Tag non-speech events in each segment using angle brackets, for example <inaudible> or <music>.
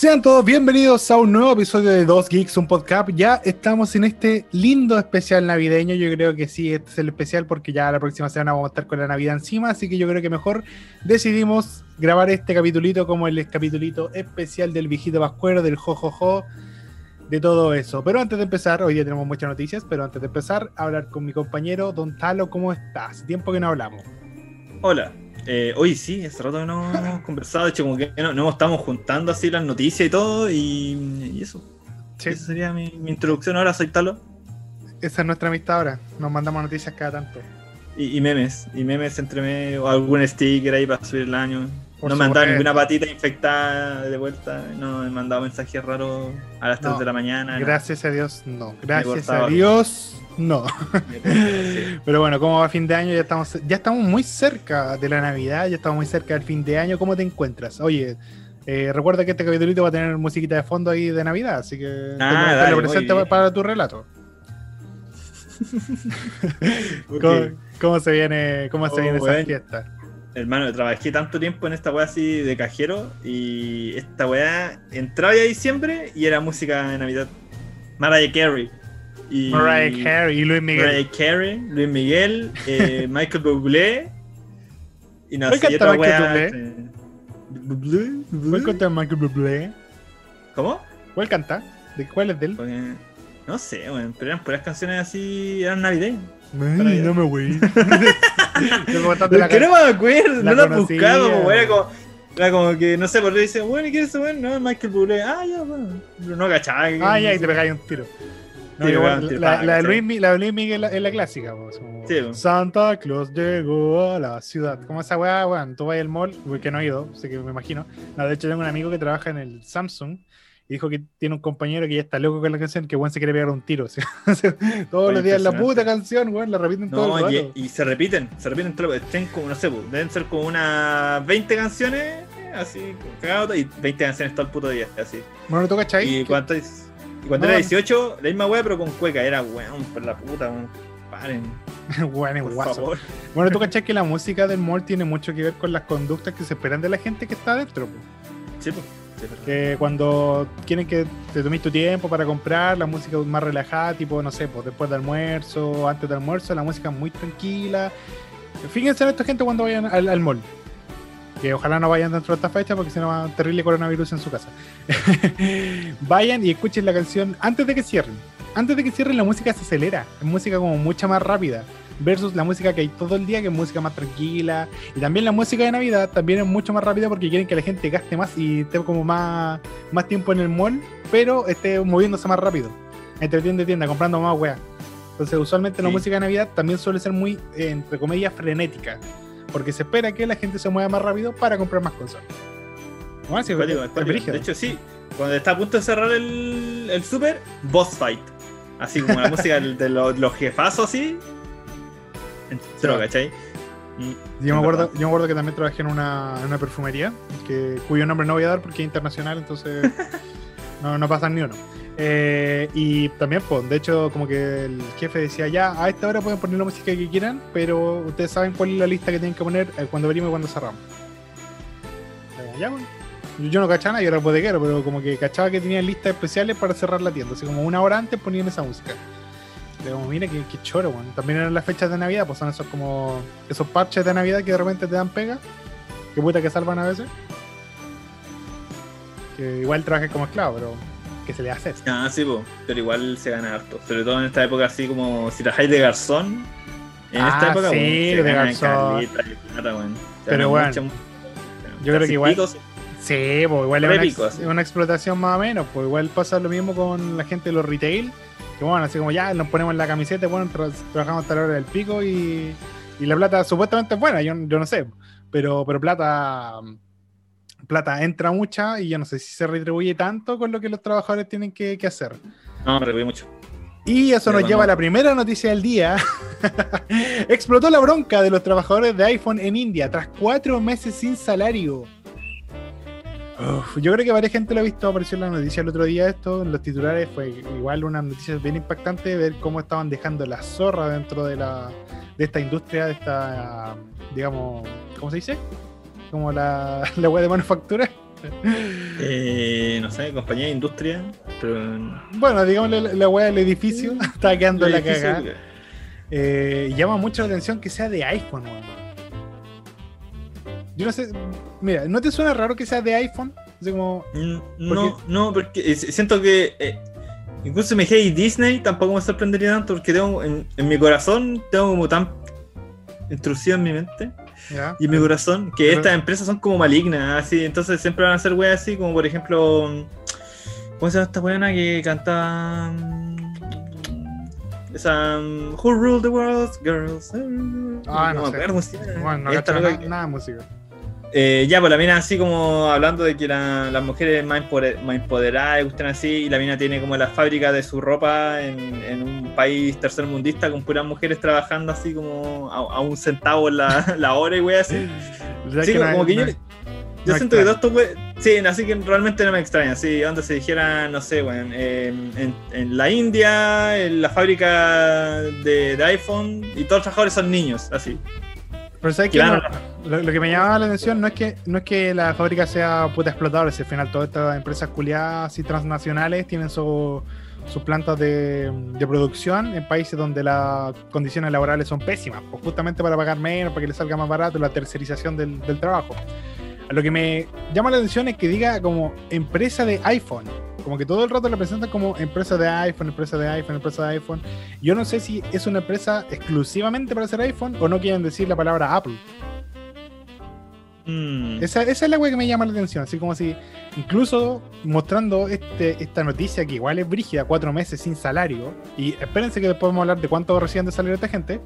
Sean todos bienvenidos a un nuevo episodio de Dos Geeks, un podcast. Ya estamos en este lindo especial navideño. Yo creo que sí, este es el especial porque ya la próxima semana vamos a estar con la Navidad encima. Así que yo creo que mejor decidimos grabar este capitulito como el capitulito especial del viejito pascuero, del jojojo, de todo eso. Pero antes de empezar, hoy día tenemos muchas noticias, pero antes de empezar, hablar con mi compañero Don Talo, ¿cómo estás? Tiempo que no hablamos. Hola, eh, hoy sí, hace rato que no hemos <laughs> conversado, de hecho como que no, no estamos juntando así las noticias y todo, y, y eso. Sí. Esa sería mi, mi introducción ahora, soy Talo. Esa es nuestra amistad ahora. Nos mandamos noticias cada tanto. Y, y memes, y memes entre medio, o algún sticker ahí para subir el año. Por no me han dado ninguna patita infectada de vuelta, no me han mandado mensajes raros a las 3 No, de la mañana. no. Gracias a Dios, no. Gracias a Dios, no. <laughs> Pero bueno, como va fin de año, ya estamos, ya estamos muy cerca de la Navidad, ya estamos muy cerca del fin de año. ¿Cómo te encuentras? Oye, eh, recuerda que este capítulo va a tener musiquita de fondo ahí de Navidad, así que lo- te lo bien. para tu relato. <laughs> <laughs> ¿Cómo, cómo se viene, cómo se Oh, viene esa fiesta? Hermano, trabajé tanto tiempo en esta weá así de cajero y esta weá entraba ya diciembre y era música de Navidad. Mariah Carey. Y Mariah Carey y Luis Miguel. Mariah Carey, Luis Miguel, eh, <laughs> Michael Bublé y no ¿Cuál sé, otra Michael. Bublé? ¿Cuál canta Michael Bublé? ¿Cómo? ¿Cuál canta? ¿De cuál es de él? Porque- no sé, weón, pero eran puras canciones así, eran navideñas. Ay, no me ¿Por <laughs> qué no me acuerdo? la no conocía. buscaba, como era como. Era como que, no sé, por qué dice, bueno, ¿y quién es ese weón? No, Michael Bublé. Ah, ya, bueno. Pero no cachaba. Ah, ya, y te pegáis un tiro. No, Sí, bueno, la, la de. Luis, la de Luis Miguel es la clásica, pues, como, Sí. Santa Claus llegó a la ciudad. Como esa weá, weón, tú vas al mall, porque no he ido, sé que me imagino. No, de hecho, tengo un amigo que trabaja en el Samsung y dijo que tiene un compañero que ya está loco con la canción, que weón se quiere pegar un tiro. <laughs> Todos los días la puta canción, weón, la repiten todo el No, rato. y, y se repiten, se repiten. Estén como, no sé, deben ser como unas 20 canciones, así, cagado, y 20 canciones todo el puto día, así. Bueno, ¿tú cachai? Y Que- cuando, y cuando No, era no. 18, la misma weá, pero con cueca, era weón, por la puta, weón. Paren, <laughs> Weón, es por guaso. favor. Bueno, tú cachai que la música del mall tiene mucho que ver con las conductas que se esperan de la gente que está adentro. Sí, pues. sí. Que cuando quieren que te tomes tu tiempo para comprar la música más relajada, tipo, no sé, pues después de almuerzo, antes de almuerzo, la música muy tranquila. Fíjense en esta gente cuando vayan al, al mall. Que ojalá no vayan dentro de esta fecha porque si no va a terrible coronavirus en su casa. <laughs> vayan y escuchen la canción antes de que cierren. Antes de que cierren la música se acelera. Es música como mucha más rápida. Versus la música que hay todo el día, que es música más tranquila. Y también la música de Navidad también es mucho más rápida porque quieren que la gente gaste más y esté como más, más tiempo en el mall, pero esté moviéndose más rápido. Entre tienda y tienda, comprando más weá. Entonces, usualmente la música de Navidad también suele ser muy, eh, entre comillas, frenética. Porque se espera que la gente se mueva más rápido para comprar más cosas. Bueno, sí, Cuático, es cuático. brígido. De hecho, sí. Cuando está a punto de cerrar el, el super, boss fight. Así como la <laughs> música de los, los jefazos así. Entró, Sí. ¿cachai? Y- Yo es me, acuerdo, yo me acuerdo que también trabajé en una, en una perfumería, que, cuyo nombre no voy a dar porque es internacional, entonces <laughs> no, no pasan ni uno. Eh, y también, pues, de hecho, como que el jefe decía, ya, a esta hora pueden poner la música que quieran, pero ustedes saben cuál es la lista que tienen que poner eh, cuando venimos y cuando cerramos. Eh, bueno. Yo no cachaba yo era bodeguero, pero como que cachaba que tenían listas especiales para cerrar la tienda. Así como una hora antes ponían esa música. Pero como, mira qué, choro, weón. También eran las fechas de Navidad, pues son esos como esos parches de Navidad que de repente te dan pega. Que puta que salvan a veces. Que igual trabajas como esclavo, pero que se le hace. Ah, sí, po, pero igual se gana harto. Sobre todo en esta época, así como si trabajáis de garzón. En Ah, esta época, sí, weón, se de garzón. caleta plata. Se Pero bueno, mucha- yo creo que igual- picos, Sí, pues igual es una, pico, ex- una explotación más o menos. Pues igual pasa lo mismo con la gente de los retail. Que bueno, así como ya nos ponemos en la camiseta, bueno, tra- trabajamos hasta la hora del pico y, y la plata supuestamente es buena, yo, yo no sé. Pero, pero plata plata entra mucha y yo no sé si se retribuye tanto con lo que los trabajadores tienen que, que hacer. No, me reí mucho. Y eso nos lleva a la primera noticia del día. <laughs> Explotó la bronca de los trabajadores de iPhone en India tras cuatro meses sin salario. Uf, yo creo que varias gente lo ha visto, apareció en la noticia el otro día esto, en los titulares fue igual una noticia bien impactante ver cómo estaban dejando la zorra dentro de la de esta industria, de esta digamos, ¿cómo se dice? Como la, la web de manufactura. Eh, no sé, compañía de industria. Pero. Bueno, digámosle la, weá del edificio. <laughs> Está quedando la cagada. Eh, llama mucho la atención que sea de iPhone, weón. Yo no sé. Mira, ¿no te suena raro que sea de iPhone? Así como. Mm, No, no, porque siento que. eh, incluso me dije Disney tampoco me sorprendería tanto porque tengo en, en mi corazón tengo como tan intrusivo en mi mente ¿ya? y mi corazón que Pero- estas empresas son como malignas, así, entonces siempre van a ser weas así, como por ejemplo, ¿cómo se llama esta buena que canta? Esa um, Who Ruled the World, Girls. Ah, no me sé. acuerdo. Bueno, no loca nada, que- nada de música. Eh, ya, pues la mina así como hablando de que la- las mujeres más, empoder- más empoderadas gustan así, y la mina tiene como la fábrica de su ropa en, en un país tercermundista con puras mujeres trabajando así como a, a un centavo la, <laughs> la hora y wey así. Sí, como no- que yo, siento que todos estos we- Sí, así que realmente no me extraña. Sí, donde se dijera, no sé, weón, en, en- en la India, en la fábrica de, de iPhone, y todos los trabajadores son niños, así. Pero ¿sabes? Claro. No, lo, lo que me llamaba la atención no es que no es que la fábrica sea puta explotadora, si al final todas estas empresas culiadas y transnacionales tienen su- sus plantas de, de producción en países donde las condiciones laborales son pésimas, pues justamente para pagar menos, para que les salga más barato la tercerización del, del trabajo. Lo que me llama la atención es que diga como empresa de iPhone. Como que todo el rato la presentan como empresa de iPhone, empresa de iPhone, empresa de iPhone. Yo no sé si es una empresa exclusivamente para hacer iPhone o no quieren decir la palabra Apple. Mm. Esa, esa es la wea que me llama la atención. Así como si, incluso mostrando este, esta noticia que igual es brígida, cuatro meses sin salario. Y espérense que después vamos a hablar de cuánto reciben de salario esta gente.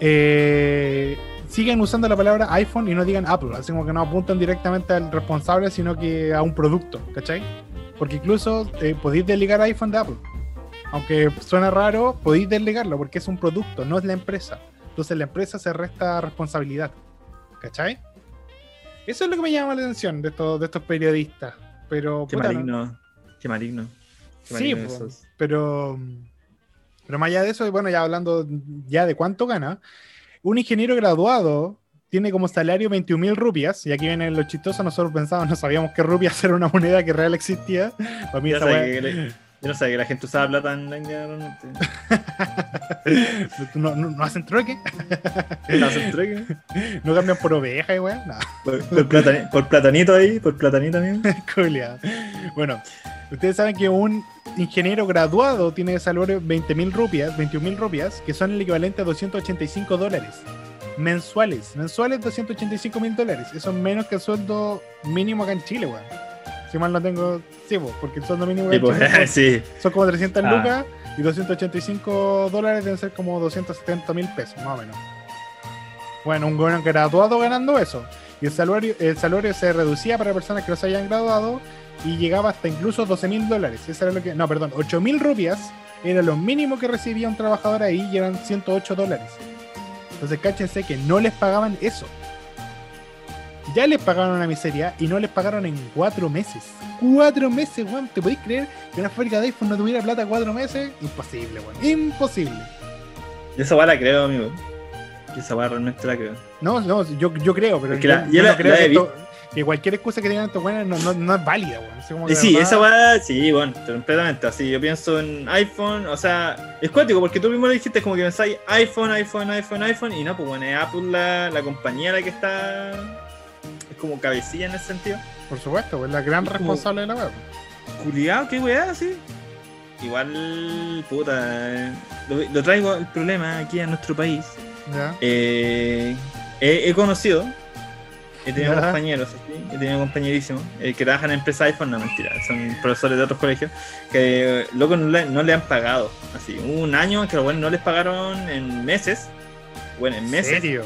Eh, siguen usando la palabra iPhone y no digan Apple. Así como que no apuntan directamente al responsable, sino que a un producto. ¿Cachai? Porque incluso eh, podéis desligar iPhone de Apple. Aunque suena raro, podéis desligarlo porque es un producto, no es la empresa. Entonces la empresa se resta responsabilidad. ¿Cachai? Eso es lo que me llama la atención de estos, de estos periodistas. Pero, Qué puta, no- maligno. Qué maligno. Qué Sí, maligno esos. pero, pero más allá de eso, y bueno, ya hablando ya de cuánto gana, un ingeniero graduado tiene como salario 21 mil rupias, y aquí viene lo chistoso, nosotros pensábamos, no sabíamos que rupias <laughs> era una moneda que real existía. Para mí Yo esa no sabía wea- que le- yo no sabía que la gente usaba plata en realmente. <laughs> no, no, no hacen trueque, <laughs> ¿No hacen trueque? no cambian por oveja y weón. No. Por, por platani- por platanito ahí, por platanito. Culeado. Bueno, ustedes saben que un ingeniero graduado tiene de salario 20 mil rupias, 21 mil rupias, que son el equivalente a 285 dólares mensuales. Mensuales 285 mil dólares. Eso es menos que el sueldo mínimo acá en Chile, weón. Si mal no tengo. Sí, po, porque el sueldo mínimo acá Sí, en Chile son, <laughs> sí. son como 300 Ah. lucas y 285 dólares deben ser como 270 mil pesos, más o menos. Bueno, un buen graduado ganando eso. Y el salario, el salario se reducía para personas que no se hayan graduado y llegaba hasta incluso 12 mil dólares. Eso era lo que. No, perdón, 8 mil rupias era lo mínimo que recibía un trabajador ahí y eran 108 dólares. Entonces, cáchense que no les pagaban eso. Ya les pagaron una miseria y no les pagaron en cuatro meses. Cuatro meses, weón. ¿Te podéis creer que una fábrica de iPhone no tuviera plata cuatro meses? Imposible, weón. Imposible. Yo esa weá la creo, amigo. Yo esa weá realmente la creo. No, no, yo, yo creo, pero Es que yo, la- yo yo no la- creo la que, he esto- que cualquier excusa que tengan estos buenos no, no, no es válida, weón. Y sí, verdad- esa weá, sí, bueno, completamente. Así, yo pienso en iPhone, o sea, es cuático porque tú mismo lo dijiste, como que pensáis iPhone, iPhone, iPhone, iPhone, y no, pues bueno, es Apple la, la compañía la que está. Es como cabecilla en ese sentido. Por supuesto, pues la gran como- responsable de la web. Culiado, qué weá, sí. Igual, puta, eh, lo, lo traigo el problema aquí a nuestro país. ¿Ya? Eh, he, he conocido, he tenido Ya. compañeros, así, he tenido compañerísimos eh, que trabajan en empresas iPhone, no mentira, son profesores de otros colegios, que loco no le, no le han pagado. Así, un año que los buenos no les pagaron en meses, bueno, en ¿En meses, serio?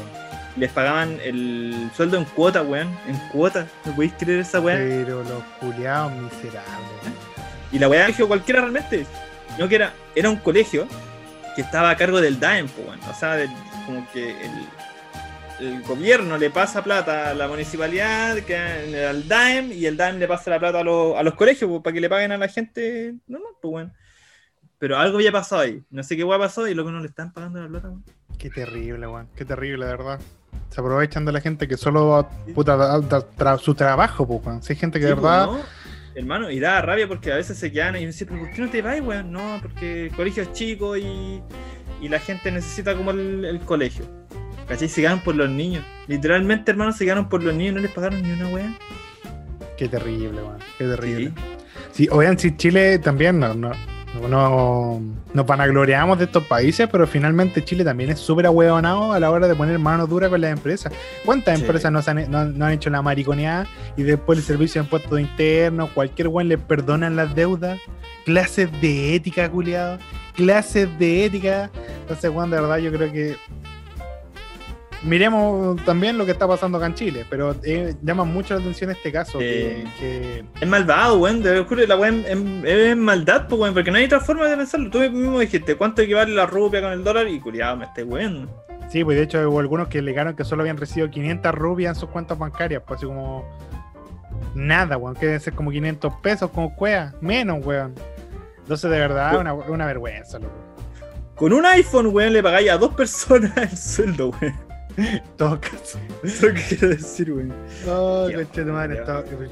les pagaban el sueldo en cuota, weón, en cuota, ¿no podéis creer esa weá? Pero los culiados miserables. Y la weá colegio cualquiera realmente. No que era, era un colegio que estaba a cargo del DAEM, pues, weón. O sea, del- como que el, el gobierno le pasa plata a la municipalidad, que al DAEM, y el DAEM le pasa la plata a, los- a los colegios pues, para que le paguen a la gente normal, pues, weón. pero algo había pasado ahí. No sé qué hueá pasó y luego no le están pagando la plata, weón. Qué terrible, weón. Qué terrible, de verdad. Se aprovechan de la gente que solo puta, da- da- tra- su trabajo, pues, weón. Si hay gente que de Sí, verdad. pues, ¿no? Hermano, y da rabia porque a veces se quedan y me dicen, pero ¿por qué no te vas, weón? No, porque el colegio es chico y, y la gente necesita como el, el colegio. ¿Cachai? Se quedaron por los niños. Literalmente, hermano, se quedaron por los niños, no les pagaron ni una weá. Qué terrible, weón. Qué terrible. Sí, oigan, si Chile también no, no, no, nos vanagloriamos de estos países, pero finalmente Chile también es súper ahueonado a la hora de poner mano dura con las empresas. ¿Cuántas Sí. empresas nos han, no, no han hecho la mariconeada y después el servicio de impuestos internos, cualquier weón le perdonan las deudas? Clases de ética, culiado. Clases de ética. Entonces, weón, de verdad yo creo que miremos también lo que está pasando acá en Chile, pero eh, llama mucho la atención este caso. que- Eh, que Es malvado, weón. La weá es, es- es maldad, pues, weón. Porque no hay otra forma de pensarlo. Tú mismo dijiste, ¿cuánto equivale la rupia con el dólar? Y culiado, me esté weón. Sí, pues de hecho hubo algunos que alegaron que solo habían recibido 500 rupias en sus cuentas bancarias, pues así como nada, weón, que deben ser como 500 pesos, como cuea, menos, weón. Entonces, de verdad, Yo- una, una vergüenza, loco. Con un iPhone, weón, le pagáis a dos personas <laughs> el sueldo, weón. <laughs> Todo caso. Eso que quiero decir, weón. Oh, concha de madre,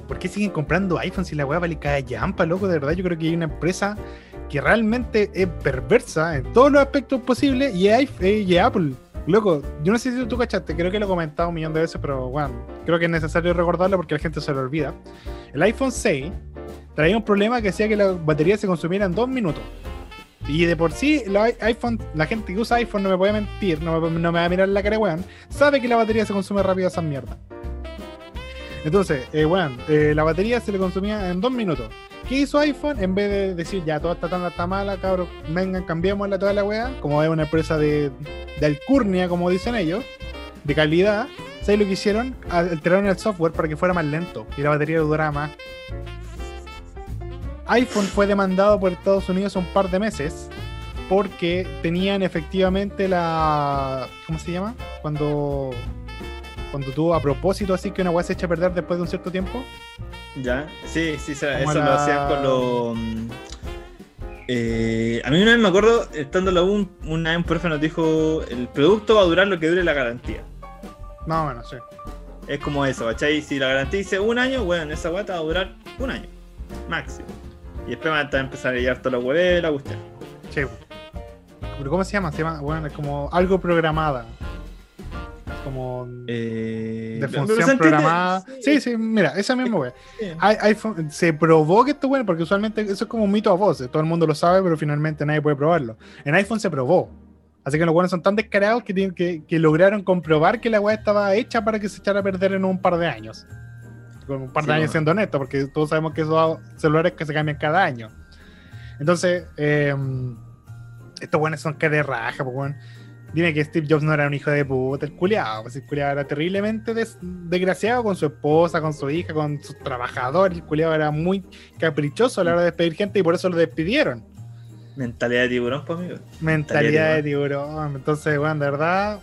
¿Por qué siguen comprando iPhones si la weá vale cada llampa, loco? De verdad, yo creo que hay una empresa que realmente es perversa en todos los aspectos posibles y es, y es Apple. Loco, yo no sé si tú cachaste, creo que lo he comentado un millón de veces, pero bueno, creo que es necesario recordarlo porque la gente se lo olvida. El iPhone 6 traía un problema que hacía que la batería se consumiera en dos minutos. Y de por sí, la iPhone, la gente que usa iPhone no me puede mentir, no me, va a mirar la cara, weón. Sabe que la batería se consume rápido a esa mierda. Entonces, eh, weón, eh, la batería se le consumía en dos minutos. ¿Qué hizo iPhone? En vez de decir, ya, toda esta tanda está mala, cabrón, vengan, cambiémosla toda la weá, como es una empresa de, de alcurnia, como dicen ellos, de calidad, ¿sabes lo que hicieron? Alteraron el software para que fuera más lento y la batería durara más. iPhone fue demandado por Estados Unidos un par de meses porque tenían efectivamente la. ¿Cómo se llama? Cuando. Cuando tú a propósito así que una weá se echa a perder después de un cierto tiempo. Ya, sí, sí, eso la- lo hacían con los. eh, a mí una vez me acuerdo, estando en la U, un- una vez un profe nos dijo: el producto va a durar lo que dure la garantía. Más o menos, sí. Es como eso, ¿cachai? Si la garantía dice un año, bueno, esa guata va a durar un año, máximo. Y después van a empezar a llegar todos los huevos, la cuestión. Sí. ¿Pero cómo se llama? Se llama, bueno, es como algo programada. Es como Eh, de función programada. Sí, sí, mira, esa misma wea. se probó que esto es bueno, porque usualmente eso es como un mito a voces. Todo el mundo lo sabe, pero finalmente nadie puede probarlo. En iPhone se probó. Así que los buenos son tan descarados que, tienen, que, que lograron comprobar que la weá estaba hecha para que se echara a perder en un par de años. Con un par de Sí, años bueno. siendo honesto, porque todos sabemos que esos celulares que se cambian cada año. Entonces, eh, estos buenos son cara de raja, pues weón. Dime que Steve Jobs no era un hijo de puta, el culiado. Pues el culiado era terriblemente des- desgraciado con su esposa, con su hija, con sus trabajadores. El culiado era muy caprichoso a la hora de despedir gente y por eso lo despidieron. Mentalidad de tiburón, pues, amigo. Mentalidad de tiburón. Entonces, bueno, de verdad.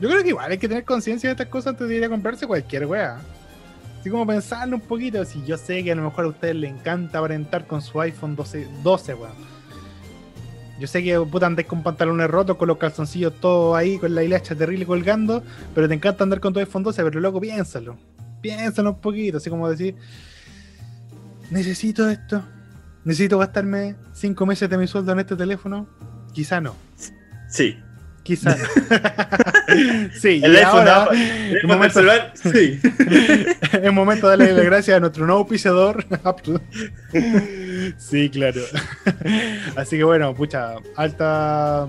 Yo creo que igual hay que tener conciencia de estas cosas antes de ir a comprarse cualquier wea. Así como pensarlo un poquito. Si yo sé que a lo mejor a ustedes les encanta aparentar con su iPhone 12, 12 weón. Yo sé que puta andáis con pantalones rotos, con los calzoncillos todos ahí, con la hilacha terrible colgando, pero te encanta andar con tu iPhone 12, pero loco, piénsalo. Piénsalo un poquito, así como decir, necesito esto, necesito gastarme 5 meses de mi sueldo en este teléfono. Quizá no, Sí. Quizá no. <laughs> sí, El y iPhone, ahora es momento, celular, sí. <laughs> es momento de darle las gracias a nuestro nuevo pisador, <laughs> Apple. sí, claro. Así que bueno, pucha, alta.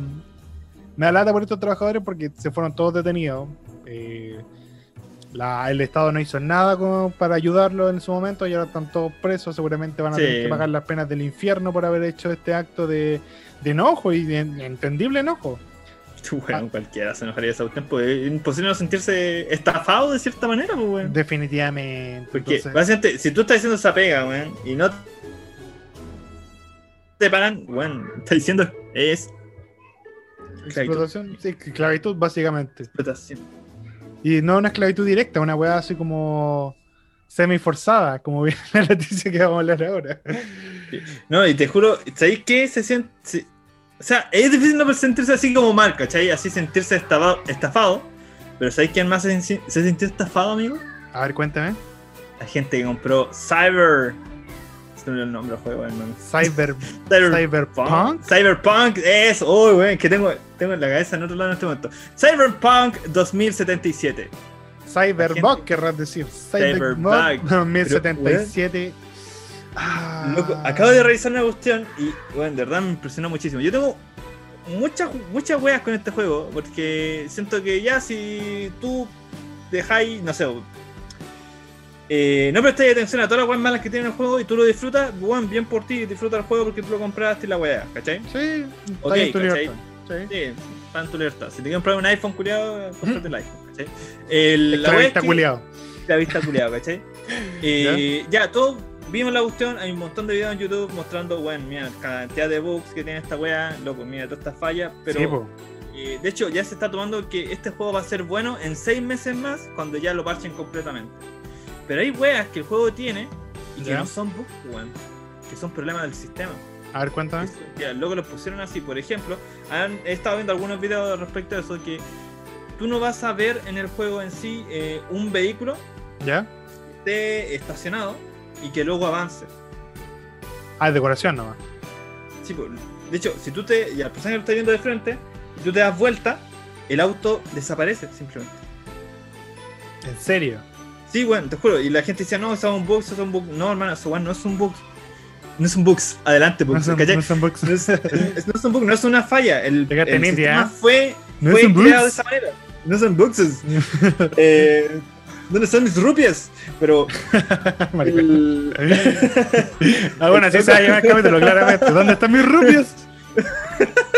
Me da lata por estos trabajadores porque se fueron todos detenidos. Eh, la- el Estado no hizo nada como para ayudarlos en su momento y ahora están todos presos. Seguramente van a Sí. tener que pagar las penas del infierno por haber hecho este acto de, de enojo y de entendible enojo. <laughs> Weón, cualquiera se enojaría de esa cuestión. Pues es imposible no sentirse estafado de cierta manera, pues, weón. Definitivamente. Porque Entonces- básicamente, si tú estás haciendo esa pega, weón, y no te pagan, weón, está diciendo es Explotación, sí, esclavitud básicamente. explotación. Y no una esclavitud directa, una weá así como semi forzada, como <laughs> viene la noticia que vamos a hablar ahora. No, y te juro, ¿sabéis qué? Se siente. O sea, es difícil no sentirse así como mal, ¿cachai? Así sentirse estafado. estafado pero ¿sabéis quién más se, se sintió estafado, amigo? A ver, cuéntame. La gente que compró Cyber. Este no es el nombre del juego, hermano. Cyber, Cyber- Cyberpunk. Cyberpunk, eso, oh, güey, que tengo, tengo en la cabeza en otro lado en este momento. Cyberpunk 2077. Cyberbug, querrás decir. Cyberbug Cyberbug. 2077. Ah. Loco, acabo de revisar una cuestión y, bueno, de verdad me impresionó muchísimo. Yo tengo muchas muchas weas con este juego, porque siento que ya si tú dejáis, no sé, eh, no prestáis atención a todas las weas malas que tiene el juego y tú lo disfrutas, bueno, bien por ti, disfruta el juego porque tú lo compraste y la wea, ¿cachai? Sí, Ok, está en tu ¿cachai? libertad. Sí. Sí, está en tu libertad. Si te quieres comprar un iPhone culiado, cómprate el iPhone, ¿cachai? El, la que- culiado. la vista culiado, ¿cachai? <laughs> Eh, ya, todos vimos la cuestión, hay un montón de videos en YouTube mostrando, bueno, mira, la cantidad de bugs que tiene esta wea, loco, mira, todas estas fallas, pero Sí, eh, de hecho ya se está tomando que este juego va a ser bueno en seis meses más cuando ya lo parchen completamente. Pero hay weas que el juego tiene y que Ya. no son bugs, weón, que son problemas del sistema. A ver, cuéntame. Ya, luego lo pusieron así, por ejemplo, han, he estado viendo algunos videos respecto a eso, que tú no vas a ver en el juego en sí eh, un vehículo ¿Ya? que esté estacionado y que luego avance. Ah, es decoración nomás. Sí, pues, de hecho, si tú te. Ya el personaje lo está viendo de frente, y tú te das vuelta, el auto desaparece simplemente. En serio. Sí, bueno, te juro. Y la gente decía, no, eso es un bug, eso es un bug. No, hermano, eso no es un bug. No es un bug. Adelante, No son, ¿cachai? no son bugs. No es, es- no es un bug, no es una falla. El, el sistema ¿eh? fue, fue creado de esa manera. No son bugs. <laughs> eh, ¿Dónde están mis rupias? Pero. <laughs> El- <laughs> ah, bueno, así se va a llamar el capítulo, claramente. ¿Dónde están mis rupias? <laughs>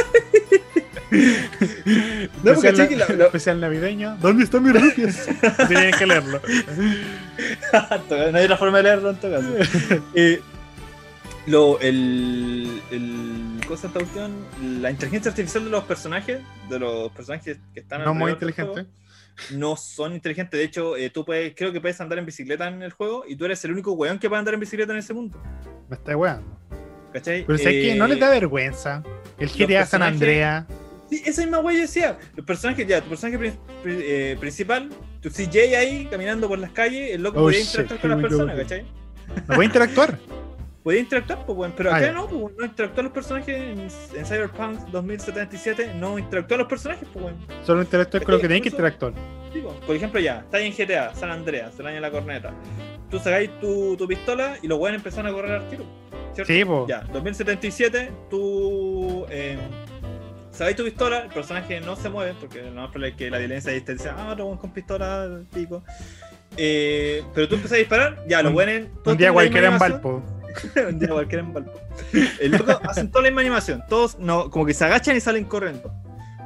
No, porque especial, cheque, la- la- especial navideño. ¿Dónde están mis rupias? Tienen que leerlo. no hay otra forma de leerlo en todo caso. Eh, lo, el, el cosa esta cuestión, la inteligencia artificial de los personajes, de los personajes que están No muy inteligente. juego, no son inteligentes. De hecho, eh, tú puedes, creo que puedes andar en bicicleta en el juego y tú eres el único weón que puede andar en bicicleta en ese mundo. Me está weando. ¿Cachai? Pero ¿sabes qué? ¿No les Eh, da vergüenza? El GTA San Andrea. Sí, esa misma wea decía. Los personajes, ya, tu personaje pri- pri- eh, principal, tu CJ ahí caminando por las calles, el loco Oh, podía shit, interactuar con las personas. ¿cachai? ¿No puede interactuar? <laughs> Podía interactuar, pues, weón, pero Ah, acá ya. no, pues, no interactúan los personajes en, en Cyberpunk 2077, no interactúan los personajes, pues, weón. Solo interactúas con lo que tenéis que interactuar. Sí, pues, Por ejemplo, ya, estáis en GTA, San Andreas, se daña la corneta. Tú sacáis tu, tu pistola y los weones empezaron a correr al tiro. ¿cierto? Sí, po. Ya, 2077, tú eh, sacáis tu pistola, el personaje no se mueve, porque lo más probable que la violencia ahí te dice, ah, weón con pistola, pico. Eh, pero tú empezás a disparar, ya, los todos Un día cualquiera en. Valpo. <laughs> un día cualquiera en Valpo. El loco <laughs> hacen toda la misma animación, todos no, como que se agachan y salen corriendo.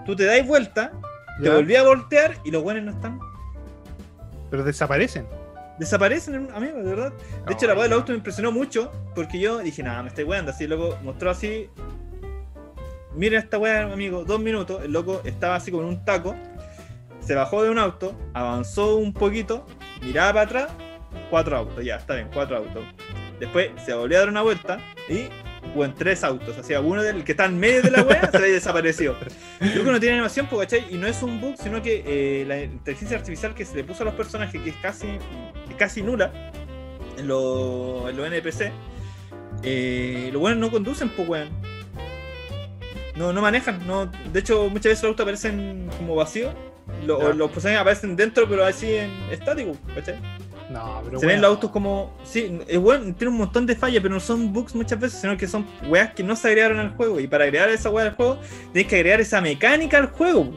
Tú te dais vuelta, te ¿Ya? volví a voltear y los weones no están. Pero desaparecen. Desaparecen, amigo, de verdad. De hecho, la weá del auto me impresionó mucho porque yo dije, nada, me estoy weando. Así, el loco mostró así. Miren esta weá, amigo, dos minutos. El loco estaba así con un taco. Se bajó de un auto, avanzó un poquito, miraba para atrás, cuatro autos, ya, está bien, cuatro autos. Después se volvió a dar una vuelta y hubo en tres autos. O sea, uno del que está en medio de la weá <laughs> se había desaparecido. Creo que no tiene animación, ¿cachai? Y no es un bug, sino que eh, la inteligencia artificial que se le puso a los personajes, que es casi, es casi nula en los en los NPC, eh, los buenos no conducen, pues, weón. No, no manejan. No, de hecho, muchas veces los autos aparecen como vacíos. Lo- o los personajes aparecen dentro, pero así en estático, ¿cachai? No, pero Se ven los autos como. Sí, es bueno, tiene un montón de fallas, pero no son bugs muchas veces, sino que son weas que no se agregaron al juego. Y para agregar esa wea al juego, tienes que agregar esa mecánica al juego.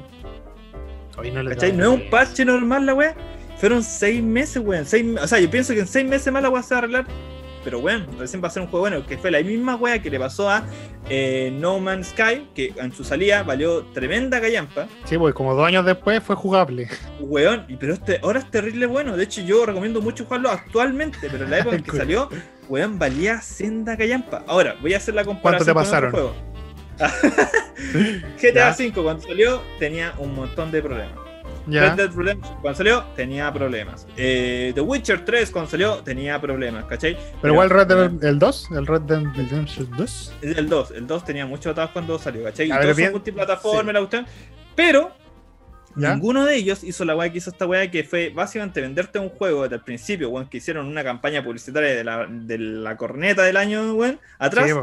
Hoy no ¿Cachai? No es un parche normal la wea. Fueron seis meses, weón. Seis, o sea, yo pienso que en seis meses más la wea se va a arreglar. Pero weón, recién va a ser un juego bueno, que fue la misma wea que le pasó a eh, No Man's Sky, que en su salida valió tremenda callampa. Sí, pues como dos años después fue jugable. Weón, y pero este ahora es terrible bueno. De hecho, yo recomiendo mucho jugarlo actualmente, pero en la época en que <laughs> salió, weón, valía senda callampa. Ahora, voy a hacer la comparación te con pasaron? otro juego. <laughs> <laughs> GTA. V cuando salió tenía un montón de problemas. Ya. Red Dead Redemption cuando salió tenía problemas. Eh, The Witcher 3 cuando salió tenía problemas, ¿cachai? Pero igual Red Dead el 2, el Red Dead Redemption 2. El 2, el 2 tenía muchos ataques cuando salió, ¿cachai? Y ver, multiplataforma sí. la cuestión. Pero ¿Ya? ninguno de ellos hizo la weá que hizo esta weá que fue básicamente venderte un juego desde el principio, weón, que hicieron una campaña publicitaria de la, de la corneta del año, weón, atrás. Sí.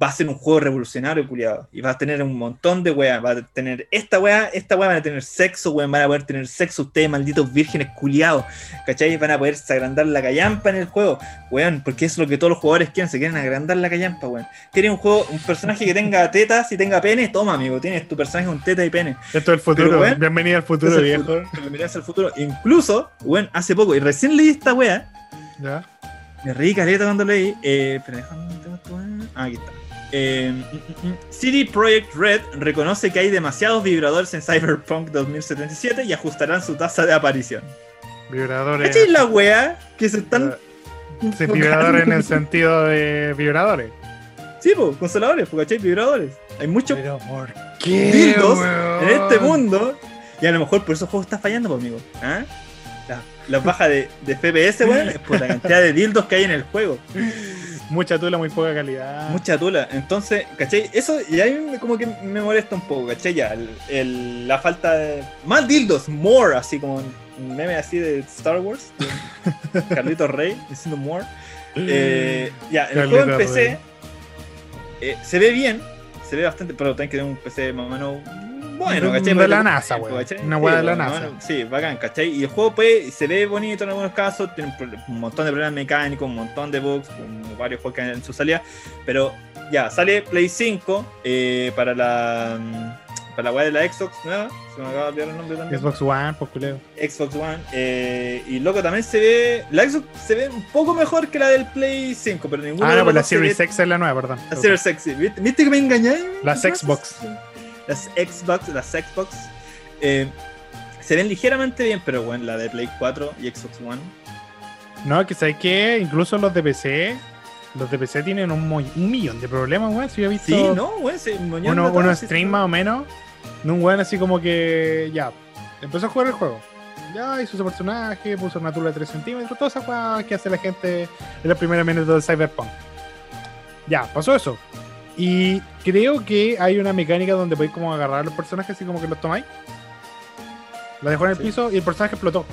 Va a ser un juego revolucionario, culiado. Y va a tener un montón de weas. Va a tener esta wea, esta wea van a tener sexo, weón. Van a poder tener sexo ustedes, malditos vírgenes culiados. ¿Cachai? Van a poder agrandar la callampa en el juego, weón. Porque es lo que todos los jugadores quieren. Se quieren agrandar la callampa, weón. Quieren un juego, un personaje que tenga tetas y tenga pene. Toma, amigo. Tienes tu personaje con teta y pene. Esto es el futuro. Pero, weón, Bienvenido al futuro, viejo. futuro, bienvenidos al futuro. Incluso, weón, hace poco, y recién leí esta wea. Ya. Me reí caleta cuando leí. Eh, pero déjame. Ah, aquí está. Eh, mm, mm, mm. CD Projekt Red reconoce que hay demasiados vibradores en Cyberpunk 2077 y ajustarán su tasa de aparición. Vibradores. ¿Cachai la wea que se están. Sí, vibradores en el sentido de vibradores. Sí, po, consoladores, po, ¿cachai? Vibradores. Hay muchos Pero ¿por dildos en este mundo y a lo mejor por eso el juego está fallando, pues, amigo. ¿Ah? La, la baja de, de FPS, weón, <laughs> es por la cantidad de dildos que hay en el juego. Mucha tula, muy poca calidad. Mucha tula. Entonces, ¿cachai? Eso y ahí me- como que me molesta un poco, ¿cachai? Ya, el, el- la falta de. Más dildos, more, así como un meme así de Star Wars. de <laughs> Carlitos Rey diciendo more. Eh, ya, el juego en PC eh, se ve bien, se ve bastante, pero tenés que tener un PC más o menos bueno, ¿cachai? de la NASA. ¿cachai? Una weá de la bueno, NASA. Sí, bacán, ¿cachai? Y el juego pues, se ve bonito en algunos casos, tiene un montón de problemas mecánicos, un montón de bugs, varios juegos que en su salida, pero ya, sale Play 5 eh, para la mm, para la weá de la Xbox nueva, se me acaba de olvidar el nombre también. Xbox One, por culeo. Xbox One. eh, y loco, también se ve. La Xbox se ve un poco mejor que la del Play 5, pero ninguna Ah, no, pues la Series X es la nueva, perdón. La Series X. ¿Viste, ¿Viste que me engañé? Las Xbox. Las Xbox, las Xbox. eh, se ven ligeramente bien, pero bueno, la de Play 4 y Xbox One. No, que sabes que incluso los de PC, los de PC tienen un, un millón de problemas, weón. Si yo he visto Sí, no, se moñón uno, de uno sí, stream sí. más o menos, de un weón así como que ya, empezó a jugar el juego. Ya hizo su personaje, puso una tula de 3 centímetros, todas esas cosas que hace la gente en los primeros minutos del Cyberpunk. Ya, pasó eso. Y creo que hay una mecánica donde podéis como agarrar a los personajes así como que los tomáis. La dejó en el Sí. piso y el personaje explotó.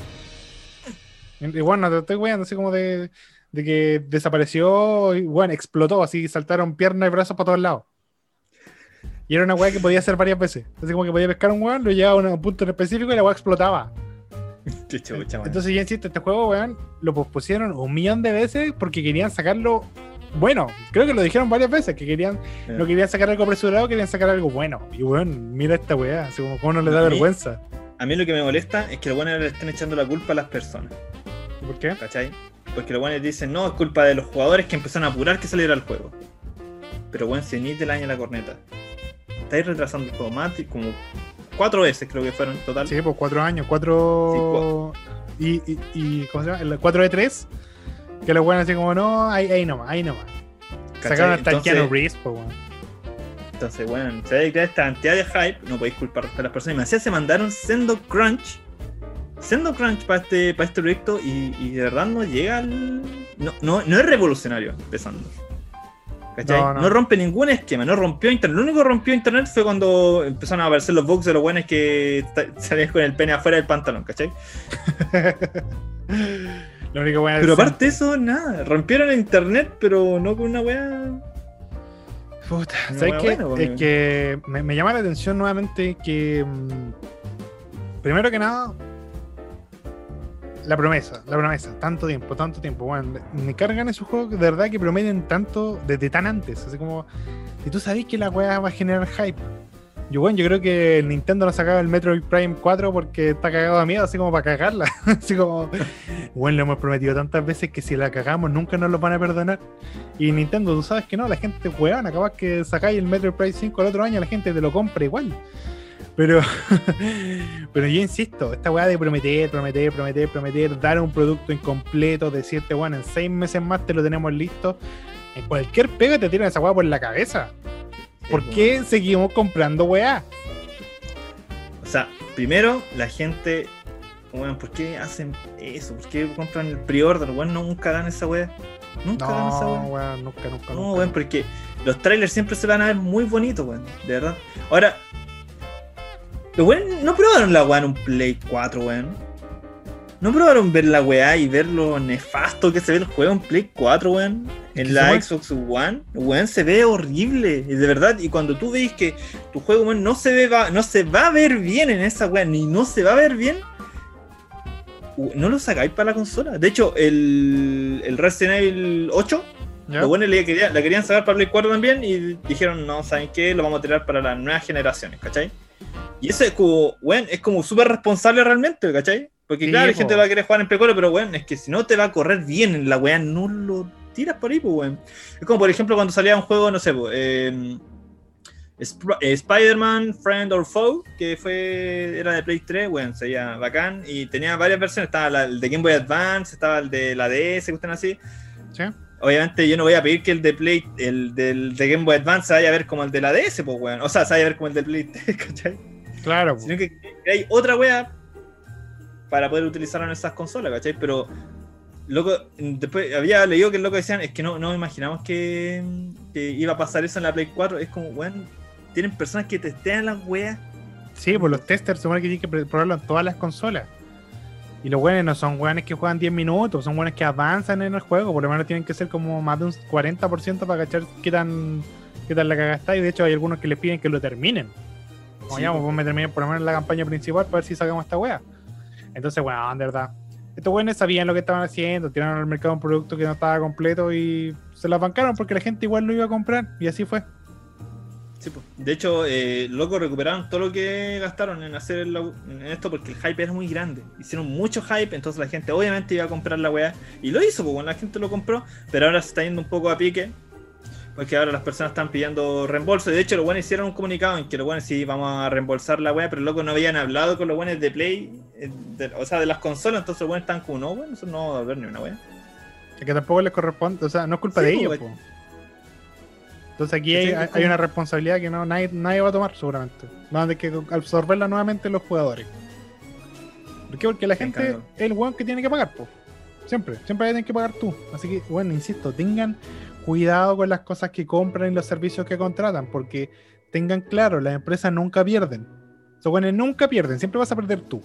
Y bueno, te estoy weando así como de, de que desapareció y bueno, explotó, así saltaron piernas y brazos para todos lados. Y era una weá que podía hacer varias veces. Así como que podía pescar un weón, lo llevaba a un punto en específico y la weá explotaba. <laughs> Chucha. Entonces, yo insisto, este juego, weón, lo pospusieron un millón de veces porque querían sacarlo bueno. Creo que lo dijeron varias veces, que querían, Eh. no querían sacar algo apresurado, querían sacar algo bueno. Y weón, mira esta weá, así como cómo no le da A mí- vergüenza. A mí lo que me molesta es que los buenos le estén echando la culpa a las personas, ¿Por qué? ¿cachai? Porque los buenos dicen, no, es culpa de los jugadores que empezaron a apurar que saliera el juego. Pero bueno, se emite el año la corneta. Estáis retrasando el juego más, como cuatro veces creo que fueron en total. Sí, pues cuatro años, cuatro. y, y, y, ¿cómo se llama? El 4 de 3. Que los weones así como, no, ahí, ahí nomás, ahí nomás. ¿cachai? Sacaron hasta el Entonces- Keanu Reeves, pues weón. Entonces, bueno, se debe crear esta cantidad de hype, no podéis culpar a las personas. Y me hacía, se mandaron Sendo Crunch. Sendo Crunch para este, para este proyecto y, y de verdad no llega al. No, no, no es revolucionario empezando. ¿Cachai? No, No, no. rompe ningún esquema, no rompió internet. Lo único que rompió internet fue cuando empezaron a aparecer los bugs de los buenos que salían con el pene afuera del pantalón, ¿cachai? <laughs> Lo único bueno Pero aparte de eso, nada. Rompieron el internet, pero no con una weá. Puta, Una ¿sabes qué? buena, pues, es que me, me llama la atención nuevamente que. mm, primero que nada. La promesa, la promesa, tanto tiempo, tanto tiempo. Bueno, me cargan esos juegos de verdad que prometen tanto desde tan antes. Así como, si tú sabes que la weá va a generar hype. Yo, bueno, yo creo que Nintendo no sacaba el Metroid Prime 4 porque está cagado de miedo, así como para cagarla. <laughs> así como, bueno, lo hemos prometido tantas veces que si la cagamos nunca nos lo van a perdonar. Y Nintendo, tú sabes que no, la gente weón, acabas que sacáis el Metroid Prime 5 el otro año, la gente te lo compra igual. Pero, <laughs> pero yo insisto, esta weá de prometer, prometer, prometer, prometer, dar un producto incompleto, decirte, bueno, en seis meses más te lo tenemos listo. En cualquier pega te tiran esa weá por la cabeza. ¿Por qué seguimos comprando weá? O sea, primero, la gente. Weón, ¿por qué hacen eso? ¿Por qué compran el pre-order? Weón, nunca dan esa weá. Nunca dan esa No, weá. weón, nunca, nunca. No, weón, porque los trailers siempre se van a ver muy bonitos, weón. De verdad. Ahora, los weón no probaron la weá en un Play 4, weón. No probaron ver la weá y ver lo nefasto que se ve el juego en Play 4, weón. En la Xbox One, weón, se ve horrible. De verdad, y cuando tú veis que tu juego, weón, no se ve, va, no se va a ver bien en esa weá, ni no se va a ver bien. No lo sacáis para la consola. De hecho, el, el Resident Evil 8 ¿Ya? los buenos le querían- la querían sacar para Play 4 también y dijeron, no, ¿saben qué? Lo vamos a tirar para las nuevas generaciones, ¿cachai? Y eso es como, weón, es como súper responsable realmente, ¿cachai? Porque Sí, claro, la gente va a querer jugar en 4, pero weón, es que si no te va a correr bien en la weá, no lo tiras por ahí, pues weón. Es como, por ejemplo, cuando salía un juego, no sé, pues, eh, Sp- eh, Spider-Man, Friend or Foe, que fue era de Play 3, weón, sería bacán. Y tenía varias versiones, estaba la- el de Game Boy Advance, estaba el de la DS, que están así. ¿Sí? Obviamente yo no voy a pedir que el de Play, el del de Game Boy Advance se vaya a ver como el de la DS, pues weón. O sea, se vaya a ver como el de Play 3, <laughs> ¿cachai? Claro. Sino que hay otra wea para poder utilizarlo en esas consolas, ¿cachai? Pero, loco, después había leído que el loco decían, es que no, no imaginamos que, que iba a pasar eso en la Play 4. Es como, weón, tienen personas que testean las weas. Sí, pues los testers se supone que tienen que probarlo en todas las consolas. Y los weones no son weones que juegan 10 minutos, son weones que avanzan en el juego. Por lo menos tienen que ser como más de un 40% para cachar qué tan, qué tan la cagada está. Y de hecho hay algunos que les piden que lo terminen. Como Sí, ya, pues. pues me terminen por lo menos la campaña principal para ver si sacamos esta wea. Entonces, weón, de verdad. Estos weones sabían lo que estaban haciendo, tiraron al mercado un producto que no estaba completo y se las bancaron porque la gente igual lo iba a comprar. Y así fue. Sí, pues. De hecho, eh, loco, recuperaron todo lo que gastaron en hacer esto porque el hype era muy grande. Hicieron mucho hype, entonces la gente obviamente iba a comprar la weá. Y lo hizo, pues bueno, la gente lo compró, pero ahora se está yendo un poco a pique. Porque ahora las personas están pidiendo reembolso. De hecho, los buenos hicieron un comunicado en que los buenos sí vamos a reembolsar la weá, pero loco no habían hablado con los buenos de Play, eh, de- o sea, de las consolas. Entonces los buenos están como, no, bueno, nosotros no vamos a ver ni una weá. Es que tampoco les corresponde, o sea, no es culpa Sí, de pues, ellos. po. Entonces aquí hay, una responsabilidad que no nadie, nadie va a tomar seguramente. Van a tener que absorberla nuevamente los jugadores. ¿Por qué? Porque la gente es el weón que tiene que pagar, po. Siempre, siempre tienes que pagar tú. Así que, bueno, insisto, tengan cuidado con las cosas que compran y los servicios que contratan, porque tengan claro, las empresas nunca pierden. Esos weones nunca pierden, siempre vas a perder tú.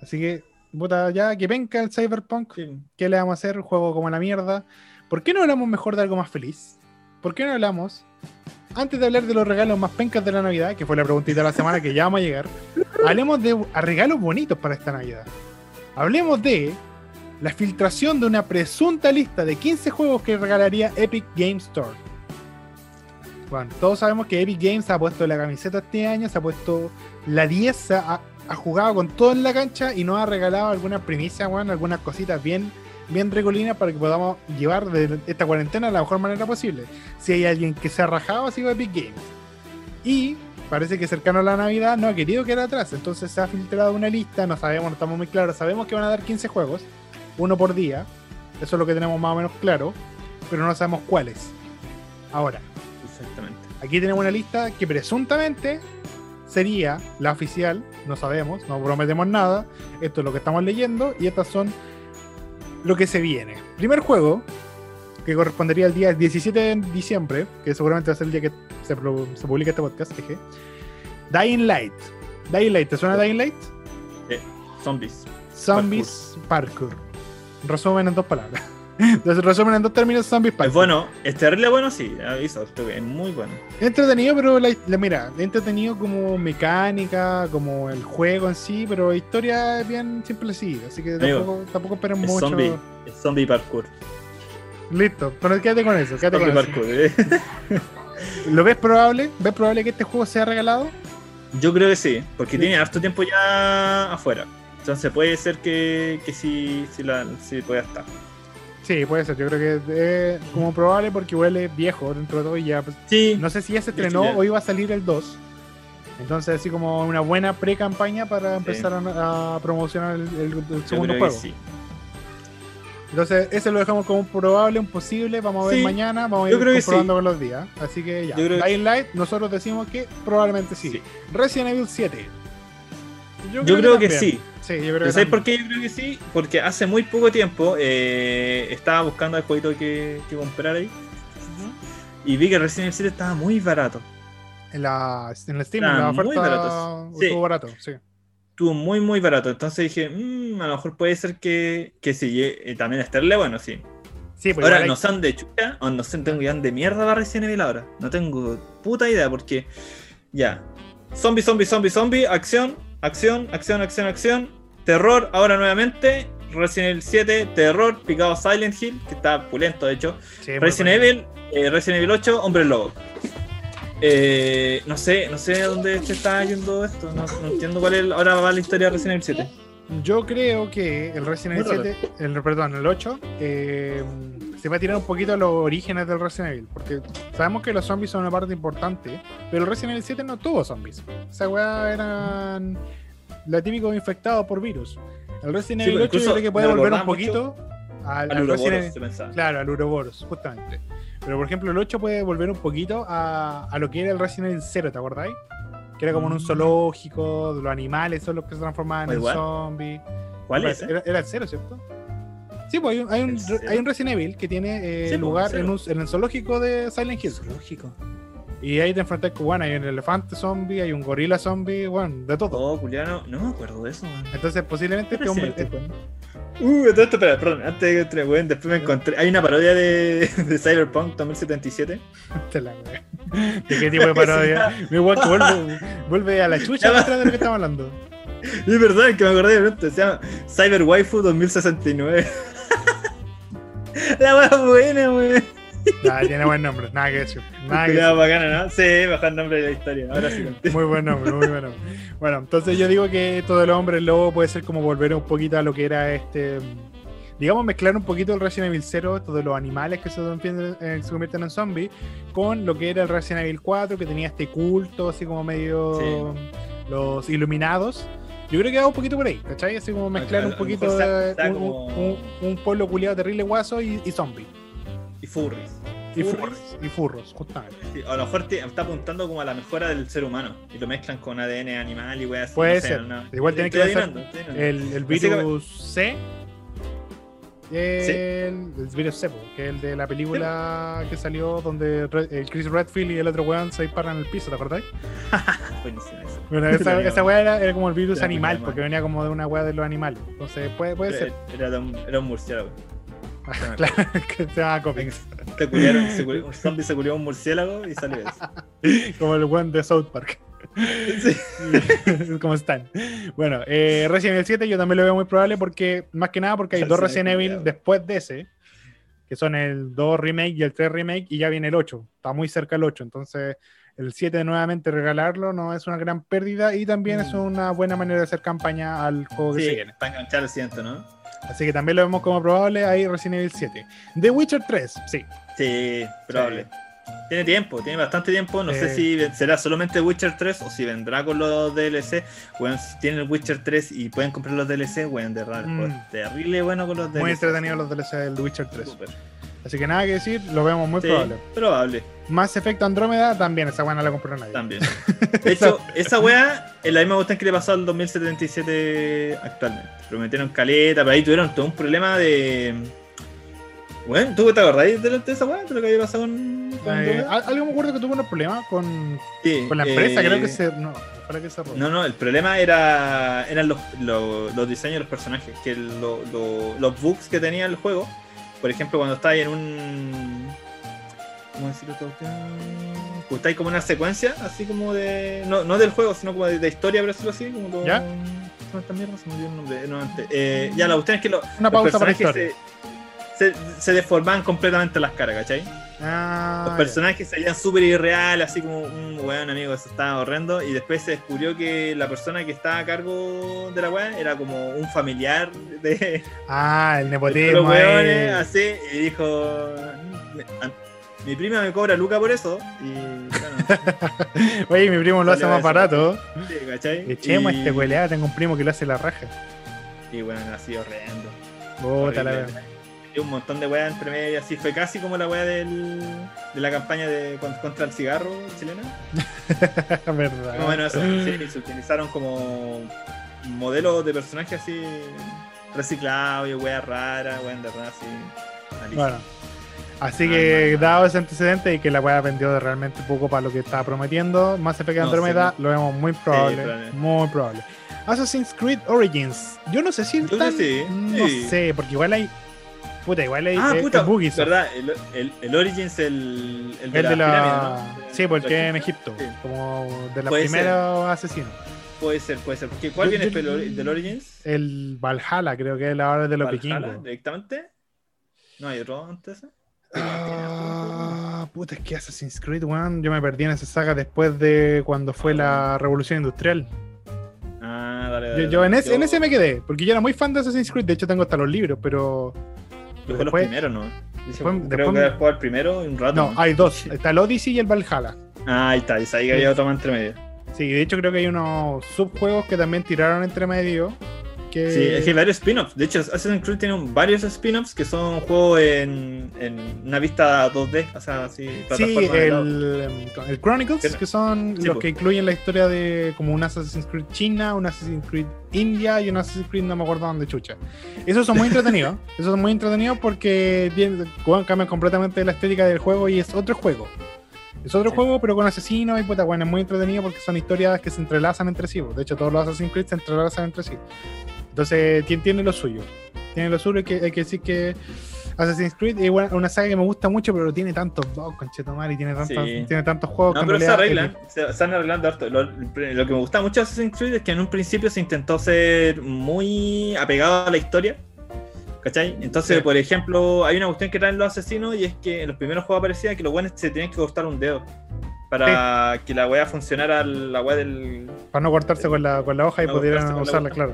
Así que, puta, ya que venga el Cyberpunk, Sí. ¿Qué le vamos a hacer? Un juego como la mierda. ¿Por qué no hablamos mejor de algo más feliz? ¿Por qué no hablamos, antes de hablar de los regalos más pencas de la Navidad, que fue la preguntita de la semana que ya vamos a llegar, <laughs> hablemos de regalos bonitos para esta Navidad? Hablemos de la filtración de una presunta lista de 15 juegos que regalaría Epic Game Store. Bueno, todos sabemos que Epic Games ha puesto la camiseta este año, se ha puesto la 10, se ha, jugado con todo en la cancha y nos ha regalado algunas primicias, bueno, algunas cositas bien, bien recolinas para que podamos llevar esta cuarentena de la mejor manera posible. Si hay alguien que se ha rajado, ha sido Epic Games. Y parece que cercano a la Navidad no ha querido quedar atrás, entonces se ha filtrado una lista, no sabemos, no estamos muy claros, sabemos que van a dar 15 juegos, uno por día, eso es lo que tenemos más o menos claro, pero no sabemos cuáles. Ahora, Exactamente. Aquí tenemos una lista que presuntamente sería la oficial, no sabemos, no prometemos nada. Esto es lo que estamos leyendo y estas son lo que se viene. Primer juego, que correspondería al día 17 de diciembre, que seguramente va a ser el día que se, se publique este podcast, jeje. Dying Light. Dying Light, ¿te suena Dying Light? Eh, zombies. Zombies Parkour. Resumen en dos palabras. <laughs> Entonces, resumen en dos términos, Zombies Parkour. Es bueno, es terrible bueno, sí, aviso, es muy bueno. Entretenido, pero la, la- mira, entretenido como mecánica, como el juego en sí, pero historia es bien simplecita, así que Amigo, tampoco, tampoco esperen Es mucho. zombie, es zombie parkour. Listo, pero quédate con eso, quédate con eso. parkour, eh. ¿Lo ves probable? ¿Ves probable que este juego sea regalado? Yo creo que sí, porque Sí. tiene harto tiempo ya afuera. Entonces puede ser que, que sí, sí, la, sí pueda estar. Sí, puede ser, yo creo que es como probable porque huele viejo dentro de todo y ya. pues, Sí, no sé si ya se estrenó o iba a salir el 2. Entonces, así como una buena pre-campaña para empezar a, a promocionar el, el- el yo segundo juego. sí. Entonces, ese lo dejamos como un probable, un posible. Vamos a ver Sí, mañana, vamos a ir comprobando con los días. Así que ya. Que Dying Light, nosotros decimos que probablemente sí. Sí. Resident Evil 7. Yo creo que sí. Sí, yo creo que ¿Sabes también. por qué yo creo que sí? Porque hace muy poco tiempo eh, estaba buscando el jueguito que, que comprar ahí y vi que Resident Evil 7 estaba muy barato. En la, en la Steam, en la muy oferta. baratos. Sí. Estuvo barato, sí. Estuvo muy, muy barato. Entonces dije, "Mm, a lo mejor puede ser que, que sí. También estarle bueno, sí. Sí, pues ahora, igual no hay- son de chucha o no sé, tengo idea de mierda para Resident Evil ahora. No tengo puta idea porque ya. Zombie, zombie, zombie, zombie, acción, acción, acción, acción, acción. Terror, ahora nuevamente. Resident Evil 7, terror, picado Silent Hill, que está pulento de hecho. sí, muy Resident. Evil, eh, Resident Evil 8, Hombre Lobo. Eh, no sé, no sé a dónde se está yendo esto. No, no entiendo cuál es. Ahora va la historia de Resident Evil 7. Yo creo que el Resident Evil Muy 7, el, perdón, el 8, eh, se va a tirar un poquito a los orígenes del Resident Evil. Porque sabemos que los zombies son una parte importante, pero el Resident Evil 7 no tuvo zombies. Esa weá eran la típico infectado por virus. El Resident Sí, Evil 8 yo creo que puede volver un poquito al, Al al Resident Uroboros, Evil. se pensaba. Claro, al Uroboros, justamente. Pero por ejemplo, el 8 puede volver un poquito a, a lo que era el Resident Evil 0, ¿te acordáis? Que era como en un Mm. zoológico, los animales son los que se transformaban en zombies. ¿Cuál es? eh? Era, era el 0, ¿cierto? Sí, pues hay un, hay un, hay un Resident Evil que tiene eh, Sí, pues, lugar en, un, en el zoológico de Silent Hill. Lógico. Y ahí te enfrentas con, bueno, hay un elefante zombie, hay un gorila zombie, bueno, de todo. Oh, Juliano, no me acuerdo de eso, man. Entonces, posiblemente este hombre. este Uh, todo esto, espera, perdón, antes de que entre, weón, después me encontré. Hay una parodia de, <laughs> de Cyberpunk 2077. <laughs> Te la. ¿De qué tipo de parodia? <laughs> Mi igual que vuelve, vuelve a la chucha detrás de lo que estamos hablando. Es verdad que me acordé de pronto, se llama Cyber Waifu 2069. La wea buena, weón. <laughs> Tiene buen nombre, nada que decir. Nada que bacana, ¿no? Sí, mejor nombre de la historia. Ahora sí. Muy buen nombre, muy buen nombre. Bueno, entonces yo digo que todo el hombre lobo puede ser como volver un poquito a lo que era este. Digamos, mezclar un poquito el Resident Evil 0, todos los animales que se, convierten- eh, se convierten en zombies, con lo que era el Resident Evil 4, que tenía este culto, así como medio. Los iluminados. Yo creo que va un poquito por ahí, ¿cachai? Así como mezclar claro, un poquito mejor de está- está un, como- un- un pueblo culiado terrible guaso y, y zombie. Y Furries. Y Furries. furros, y furros, justamente. Sí, a lo mejor te- está apuntando como a la mejora del ser humano. Y lo mezclan con ADN animal y weas. Puede no ser. Igual tiene que ser. El, el virus C. El, el virus C, que es el de la película que salió donde el Chris Redfield y el otro weón se disparan en el piso, ¿te acordáis? <laughs> Buenísima esa. Bueno, esa, esa weá era, era como el virus animal, porque venía como de una weá de los animales. Entonces puede, puede ser. Era, era un, era un murciélago. Claro, <laughs> que se llama Comics. Se culiaron- se culió- un zombie se culió a un murciélago y salió eso. <laughs> como el weón de South Park. Sí. <laughs> como están. Bueno, eh, Resident Evil 7 yo también lo veo muy probable porque, más que nada, porque hay dos Resident Evil, después de ese, que son el 2 remake y el 3 remake, y ya viene el 8. Está muy cerca el 8. Entonces, el 7 nuevamente regalarlo no es una gran pérdida y también es Mm. una buena manera de hacer campaña al juego que se Sí, viene. enganchar al siguiente, ¿no? Así que también lo vemos como probable ahí Resident Evil 7. The Witcher 3, sí. Sí, probable. Tiene tiempo, tiene bastante tiempo. No Eh. sé si será solamente Witcher 3 o si vendrá con los DLC. Bueno, si tienen el Witcher 3 y pueden comprar los DLC, bueno, de raro. Mm. Terrible bueno con los DLC. Muy entretenidos los DLC del Witcher 3. Súper. Así que nada que decir, lo vemos muy Sí, probable. probable, Más efecto Andrómeda también, esa buena la compró nadie. también. <laughs> De hecho, esa weá es la misma cuestión que le pasó al 2077 actualmente. Prometieron caleta, pero ahí tuvieron todo un problema de. Bueno, ¿tú te acordás de, de esa weá? ¿De lo que había pasado con. con Eh, algo me acuerdo que tuvo unos problemas con, Sí, con la empresa, eh, creo que se. No, para que cerró. No, no, el problema era eran los, los, los diseños de los personajes, que lo- lo- los bugs que tenía el juego, por ejemplo, cuando estáis en un... ¿Cómo decirlo? Pues estáis como una secuencia, así como de... No, no del juego, sino como de, de historia, por decirlo así, como ¿Ya? ¿Cómo se llama esta mierda? Se me olvidó el nombre. No, antes. Eh, ya, la cuestión es que lo- Una los pausa para la personajes historia. se, se, se deformaban completamente las caras, ¿cachai? Ah, Los personajes se veían súper irreales, así como un weón amigo, eso estaba horrendo. Y después se descubrió que la persona que estaba a cargo de la weá era como un familiar de, Ah, el de nepotismo. los weones, ahí. así. Y dijo: "Me- a- Mi prima me cobra Luca por eso. Y claro, <laughs> Oye, mi primo lo hace más barato. sí, ¿cachai? Echemos y, este hueleado, tengo un primo que lo hace la raja. Y bueno, así horrendo. Puta la un montón de weas entre medio, así fue casi como la wea del, de la campaña de con- contra el cigarro chilena. <laughs> verdad. Más o menos eso. Sí, se utilizaron como modelos de personajes así reciclados y weas raras, weas de raras así. malísimas. Bueno. Así Ah, que, no, no. dado ese antecedente y que la weá vendió de realmente poco para lo que estaba prometiendo, Mass Effect No, Andromeda sí, lo vemos muy probable. probable. muy probable. Assassin's Creed Origins. Yo no sé si Yo tan- No sí. sé, porque igual hay. Puta, igual hay. Ah, eh, puta, Ubisoft. ¿verdad? El, el, el Origins, el, el de El la, de la. pirámide, ¿no? Sí, porque en Egipto. Como de los primeros asesinos. Puede ser, puede ser. Porque ¿Cuál Yo- viene yo- del Ori- del Origins? El Valhalla, creo que es la hora de los ¿Valhalla, vikingos. directamente? ¿No hay otro antes? Ah, puta, es que Assassin's Creed, weón. Yo me perdí en esa saga después de cuando fue la revolución industrial. Ah, dale, dale. Yo, yo en, ese, Yo- en ese me quedé, porque yo era muy fan de Assassin's Creed. De hecho, tengo hasta los libros, pero. Yo los primeros, ¿no? Después- creo después que me- he jugado el primero y un rato. No, hay dos. Está el Odyssey y el Valhalla. Ah, ahí está, y ahí que había otro más entre medio. Sí, de hecho, creo que hay unos subjuegos que también tiraron entre medio. Que... Sí, es que hay varios spin-offs. De hecho, Assassin's Creed tiene varios spin-offs que son juegos en, en una vista 2D, o sea, así, Sí, de lado. el, el Chronicles, Que son Sí, los po. que incluyen la historia de como un Assassin's Creed China, un Assassin's Creed India y un Assassin's Creed no me acuerdo dónde chucha. Esos son muy entretenidos. <laughs> Esos son muy entretenidos porque cambian completamente la estética del juego y es otro juego. Es otro Sí. juego, pero con asesinos y puta, bueno, es muy entretenido porque son historias que se entrelazan entre sí. De hecho, todos los Assassin's Creed se entrelazan entre sí. Entonces, tiene, tiene lo suyo. Tiene lo suyo, hay que, hay que decir que Assassin's Creed es una, saga que me gusta mucho, pero tiene tantos bugs, conchetomar, y tiene, tantos Sí. tiene tantos juegos No, que pero se arreglan, se, se están arreglando harto. Lo, lo que me gusta mucho de Assassin's Creed es que en un principio se intentó ser muy apegado a la historia. ¿Cachai? Entonces, Sí. por ejemplo, hay una cuestión que traen los asesinos y es que en los primeros juegos aparecía que los buenos se tenían que cortar un dedo para que la wea funcionara la wea del. para no cortarse con la, con la hoja y No pudieran usarla, claro.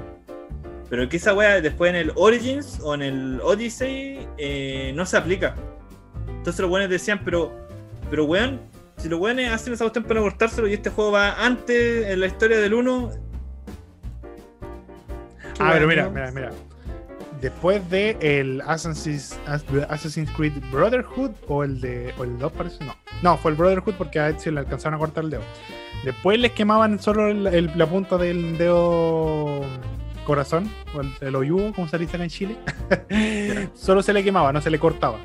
Pero que esa wea después en el Origins o en el Odyssey eh, no se aplica. Entonces los buenos decían, pero, pero weón, si los weones hacen esa cuestión para no cortárselo y este juego va antes en la historia del 1. Ah, pero mira, mira, mira. Después de el Assassin's, Assassin's Creed Brotherhood o el de o el 2 parece no. No, fue el Brotherhood porque a Ezio le alcanzaron a cortar el dedo. Después les quemaban solo el- el- la punta del dedo corazón o el, el oyugo, como se dice acá en Chile. <laughs> solo se le quemaba, no se le cortaba.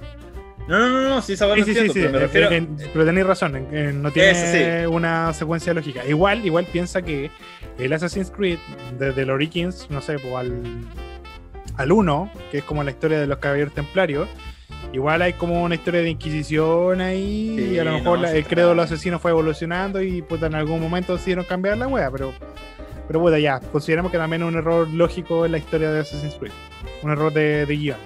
No, no, no, no, sí, esa Sí, pero me refiero. pero tenéis razón, en no tiene una secuencia lógica. Igual, igual piensa que el Assassin's Creed, desde el Origins, no sé, pues al, al 1, que es como la historia de los caballeros templarios, igual hay como una historia de inquisición ahí, Sí, y a lo mejor no, la- sí el credo de los asesinos fue evolucionando y pues en algún momento decidieron cambiar la wea, pero, pero bueno, ya, consideramos que también es un error lógico en la historia de Assassin's Creed, un error de, de guion.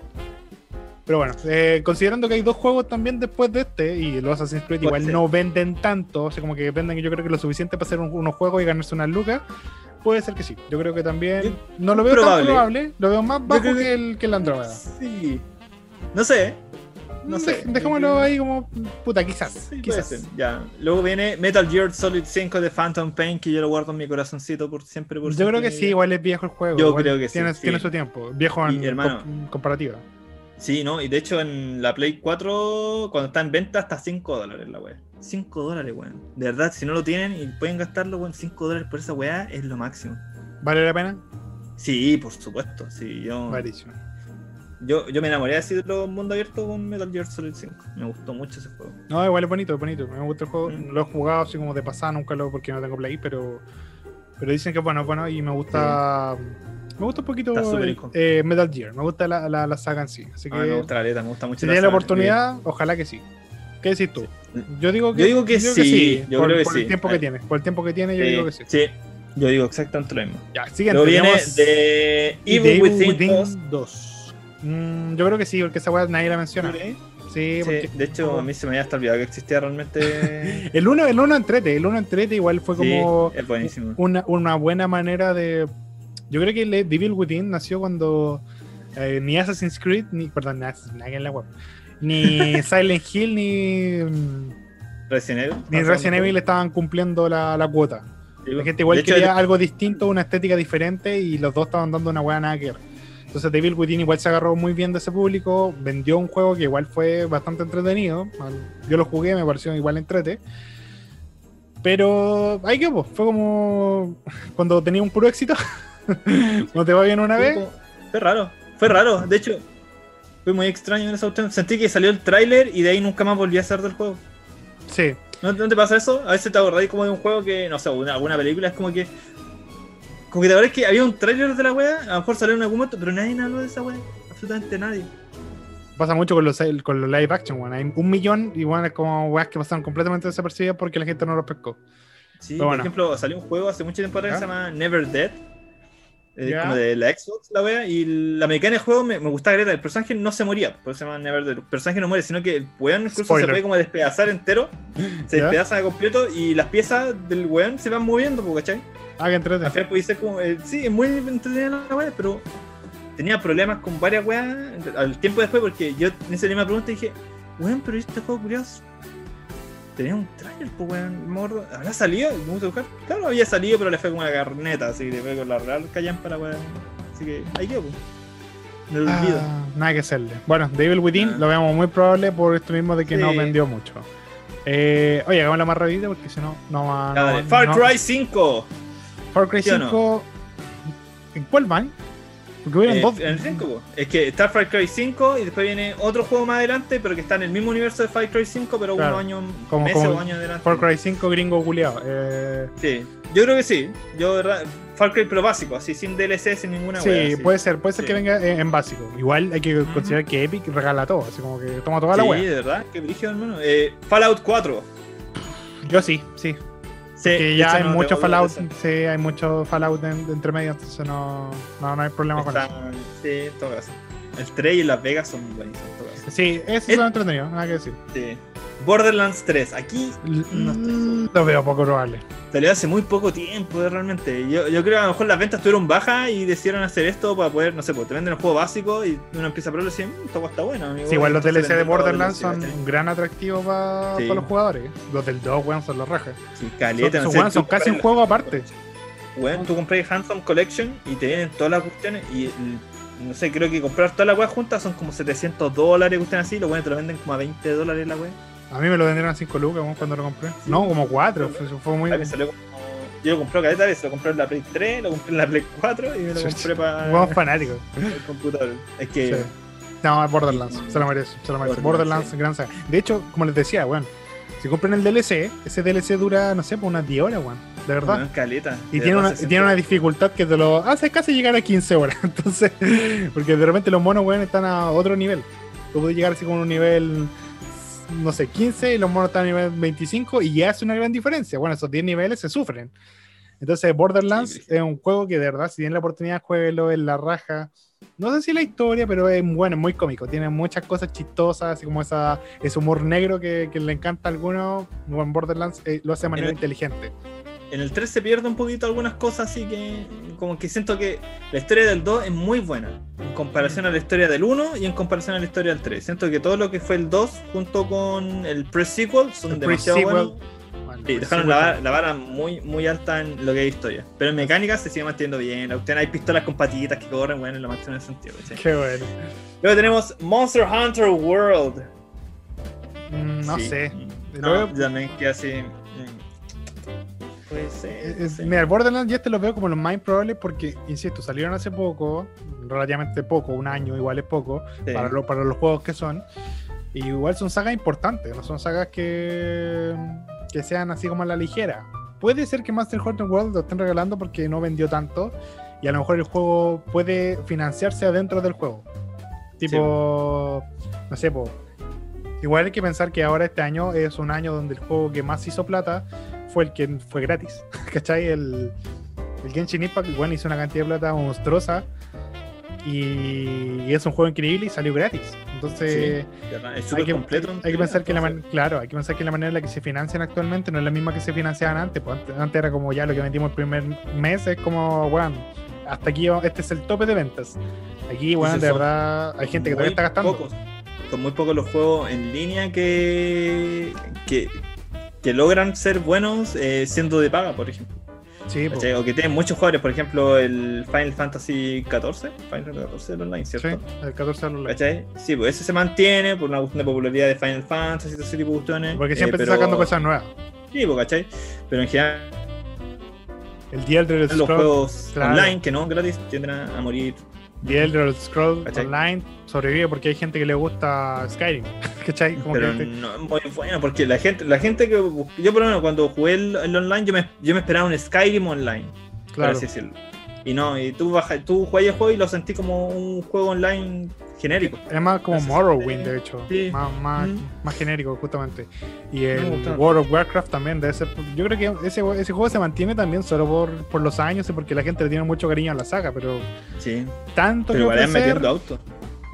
Pero bueno, eh, considerando que hay dos juegos también después de este, y los Assassin's Creed igual ser. no venden tanto, o sea, como que venden yo creo que lo suficiente para hacer un- unos juegos y ganarse unas lucas, puede ser que sí. Yo creo que también Yo- no lo veo probable. tan probable, lo veo más bajo que, que- el, que el Andrómeda. Sí. No sé. No Mm, sé. dej- Dejémoslo ahí como puta, quizás. Sí, quizás. Ya. Luego viene Metal Gear Solid 5 de Phantom Pain, que yo lo guardo en mi corazoncito por siempre. Por Yo creo que sí, igual es viejo el juego. Yo creo que sí, tiene, sí. Tiene su tiempo. Viejo en Y, hermano, com- comparativa. Sí, ¿no? Y de hecho en la Play 4, cuando está en venta, está 5 dólares la weá. 5 dólares, weón. De verdad, si no lo tienen y pueden gastarlo, weón, 5 dólares por esa weá es lo máximo. ¿Vale la pena? Sí, por supuesto. Sí, yo. Yo, yo me enamoré así de los mundo abierto con Metal Gear Solid 5. Me gustó mucho ese juego. No, igual es bonito, es bonito. Me gusta el juego. Mm. Lo he jugado así como de pasada, nunca lo porque no tengo play, pero. Pero dicen que bueno, bueno y me gusta. Me gusta un poquito eh, eh, Metal Gear. Me gusta la, la, la saga en sí. Así A mí me que gusta la letra, me gusta mucho si tienes la oportunidad, ojalá que sí. ¿Qué decís tú? Yo digo que, Yo digo que sí, yo por, creo que por sí. el tiempo que tiene. Por el tiempo que tiene, yo digo que sí. sí, yo digo exactamente lo mismo. Ya, siguiente. Luego viene de Evil Within, Within 2. 2. Mm, yo creo que sí, porque esa weá nadie la menciona. Sí, Sí, porque de hecho, a mí se me había hasta olvidado que existía realmente. el <laughs> 1 el uno entrete, el 1 entrete igual fue como Sí, es buenísimo. una, una buena manera de. Yo creo que el Devil Within nació cuando eh, ni Assassin's Creed, ni. Perdón, ni Assassin's Creed, en la web. Ni <laughs> Silent Hill, ni. Resident Evil. Ni Resident Evil estaban cumpliendo la, la cuota. Sí, La gente igual de hecho, quería algo distinto, una estética diferente y los dos estaban dando una weá nada que ver. Entonces Devil Within igual se agarró muy bien de ese público, vendió un juego que igual fue bastante entretenido. Yo lo jugué, me pareció igual entrete. Pero ahí que fue como <laughs> cuando tenía un puro éxito. <laughs> cuando te va bien una vez. Fue raro, fue raro. De hecho, fue muy extraño en esa. Sentí que salió el tráiler y de ahí nunca más volví a hacer del juego. Sí. ¿No, te pasa eso? A veces te acordáis como de un juego que, no sé, alguna película es como que. Como que te acuerdas que había un tráiler de la wea, a lo mejor salió en algún momento, pero nadie habló de esa wea. Absolutamente nadie. Pasa mucho con los, con los live action, weón. Hay un millón y bueno, es como weas que pasaron completamente desapercibidas porque la gente no los pescó. Sí, por ejemplo, salió un juego hace mucho tiempo atrás que se llama Never Dead eh, como de la Xbox, la wea, y la mecánica del juego me, me gustaba greta. El personaje no se moría, por eso se llama Never El personaje no muere, sino que el weón incluso se puede como despedazar entero, se despedaza de completo y las piezas del weón se van moviendo, ¿cachai? Ah, que entretenido. Al final puede ser como. Eh, sí, es muy entretenida la wea, pero tenía problemas con varias weas al tiempo después, porque yo en esa misma pregunta dije, weón, pero este juego curioso tenía un trailer, pues weón, mordo. ¿Habrá salido? Me gusta buscar. Claro, había salido, pero le fue como una carneta, así que le fue con la real callan para weón. Así que ahí quedó, pues. Me olvido. Ah, nada que hacerle. Bueno, Devil Within ah. lo vemos muy probable por esto mismo de que no vendió mucho. Eh, oye, hagámosla más rápida porque si no, no va. No, Far Cry 5. Far Cry 5. ¿En cuál van? Eh, en el 5, es que está Far Cry 5 y después viene otro juego más adelante, pero que está en el mismo universo de Far Cry 5, pero unos años, como, meses o años adelante. Far Cry 5 gringo culiado. Eh... Sí, yo creo que sí. Yo, Far Cry pero básico, así sin DLC, sin ninguna Sí, puede ser, puede ser que venga en, básico. Igual hay que considerar que Epic regala todo, así como que toma toda la web. Sí, de verdad, que brillo, hermano. Eh, Fallout 4. Yo sí, sí. Sí, que ya hay mucho Fallout, sí, hay mucho Fallout entre medio, entonces no, no, no hay problema con eso. Sí, todo eso. El 3 y Las Vegas son buenísimos. Sí, eso es entretenido, nada que decir. Sí. Borderlands 3. Aquí no lo veo poco probable. Salió hace muy poco tiempo, eh, realmente. Yo, yo, creo que a lo mejor las ventas estuvieron bajas y decidieron hacer esto para poder, no sé, pues te venden el juego básico y uno empieza a probar y dice, mm, esto está bueno. sí, igual los DLC de Borderlands son un gran atractivo para los jugadores. Los del 2, weón, son los rajas. Sí, caleta, son, no son casi un juego aparte. Weón, tú compras Handsome Collection y te vienen todas las cuestiones y no sé, creo que comprar todas las weas juntas son como 700 dólares, cuestiones así, los weones te lo venden como a 20 dólares la wea. A mí me lo vendieron a 5 lucas cuando lo compré. No, como 4. Fue, muy. Yo lo compré cada vez, lo compré en la Play 3, lo compré en la Play 4 y me lo compré para. Juegos fanáticos. El computador. Es que. Sí. No, es Borderlands, se lo merece, se lo merece. Borderlands, gran saga. De hecho, como les decía, weón, si compran el DLC, ese DLC dura, no sé, por unas 10 horas, weón. De verdad. caleta. Y tiene una, tiene una dificultad que te lo hace casi llegar a 15 horas. <laughs> Entonces, porque de repente los monos, weón, están a otro nivel. Tú puedes llegar así con un nivel no sé, 15 y los monos están a nivel 25 y ya hace una gran diferencia. Bueno, esos 10 niveles se sufren. Entonces, Borderlands es un juego que de verdad, si tienen la oportunidad, jueguelo en la raja. No sé si la historia, pero es bueno, es muy cómico. Tiene muchas cosas chistosas, así como esa, ese humor negro que, le encanta a algunos. Borderlands eh, lo hace de manera inteligente en el 3 se pierde un poquito algunas cosas, así que como que siento que la historia del 2 es muy buena en comparación a la historia del 1 y en comparación a la historia del 3. Siento que todo lo que fue el 2 junto con el pre-sequel son demasiado buenos. Sí, dejaron la, vara muy, muy alta en lo que es historia. Pero en mecánica se sigue manteniendo bien. Hay pistolas con patitas que corren, bueno, en la máxima sentido. Qué bueno. Luego tenemos Monster Hunter World. Mm, no sé. No, también que así Mira, el Borderlands ya te lo veo como los más improbables porque, insisto, salieron hace poco, relativamente poco, un año igual es poco, para, para los juegos que son. Y igual son sagas importantes, no son sagas que, que sean así como a la ligera. Puede ser que Master Hunter World lo estén regalando porque no vendió tanto y a lo mejor el juego puede financiarse adentro del juego. Tipo, no sé, igual hay que pensar que ahora este año es un año donde el juego que más hizo plata fue el que fue gratis. <laughs> ¿Cachai? El, el Genshin Impact igual hizo una cantidad de plata monstruosa. Y, es un juego increíble y salió gratis. Entonces, hay, que, completo hay, que pensar que la claro, hay que pensar que la manera en la que se financian actualmente no es la misma que se financiaban antes. Pues antes, era como ya lo que vendimos el primer mes, es como, bueno, hasta aquí este es el tope de ventas. Aquí, bueno, de verdad, hay gente que todavía está gastando. Son muy pocos los juegos en línea que, que, que logran ser buenos eh, siendo de paga, por ejemplo. Sí. O que tienen muchos jugadores, por ejemplo, el Final Fantasy XIV, Final Fantasy XIV online, Sí, ¿cierto? el 14 de los ¿Cachai? Sí, pues ese se mantiene por una cuestión de popularidad de Final Fantasy y todo ese tipo de cuestiones. Porque eh, siempre está pero- sacando cosas nuevas. Sí, pues, ¿cachai? Pero en general El The Elder los juegos claro. online que no gratis tienden a morir. The Elder Scrolls ¿Cachai? Online sobrevive porque hay gente que le gusta Skyrim. <laughs> ¿Cachai? Como Pero que no muy bueno porque la gente, la gente que yo por lo menos cuando jugué el, el online yo me, yo me esperaba un Skyrim online, por claro. así decirlo. Y no, y tú bajas, tú juegas el juego y lo sentí como un juego online genérico. Es más como Morrowind, el- de hecho. Sí. Más, más, Mm. más genérico, justamente. Y el. World of Warcraft también debe ser. Yo creo que ese, ese juego se mantiene también solo por, por los años y porque la gente le tiene mucho cariño a la saga, pero Sí. tanto Pero que ofrecer- metiendo autos.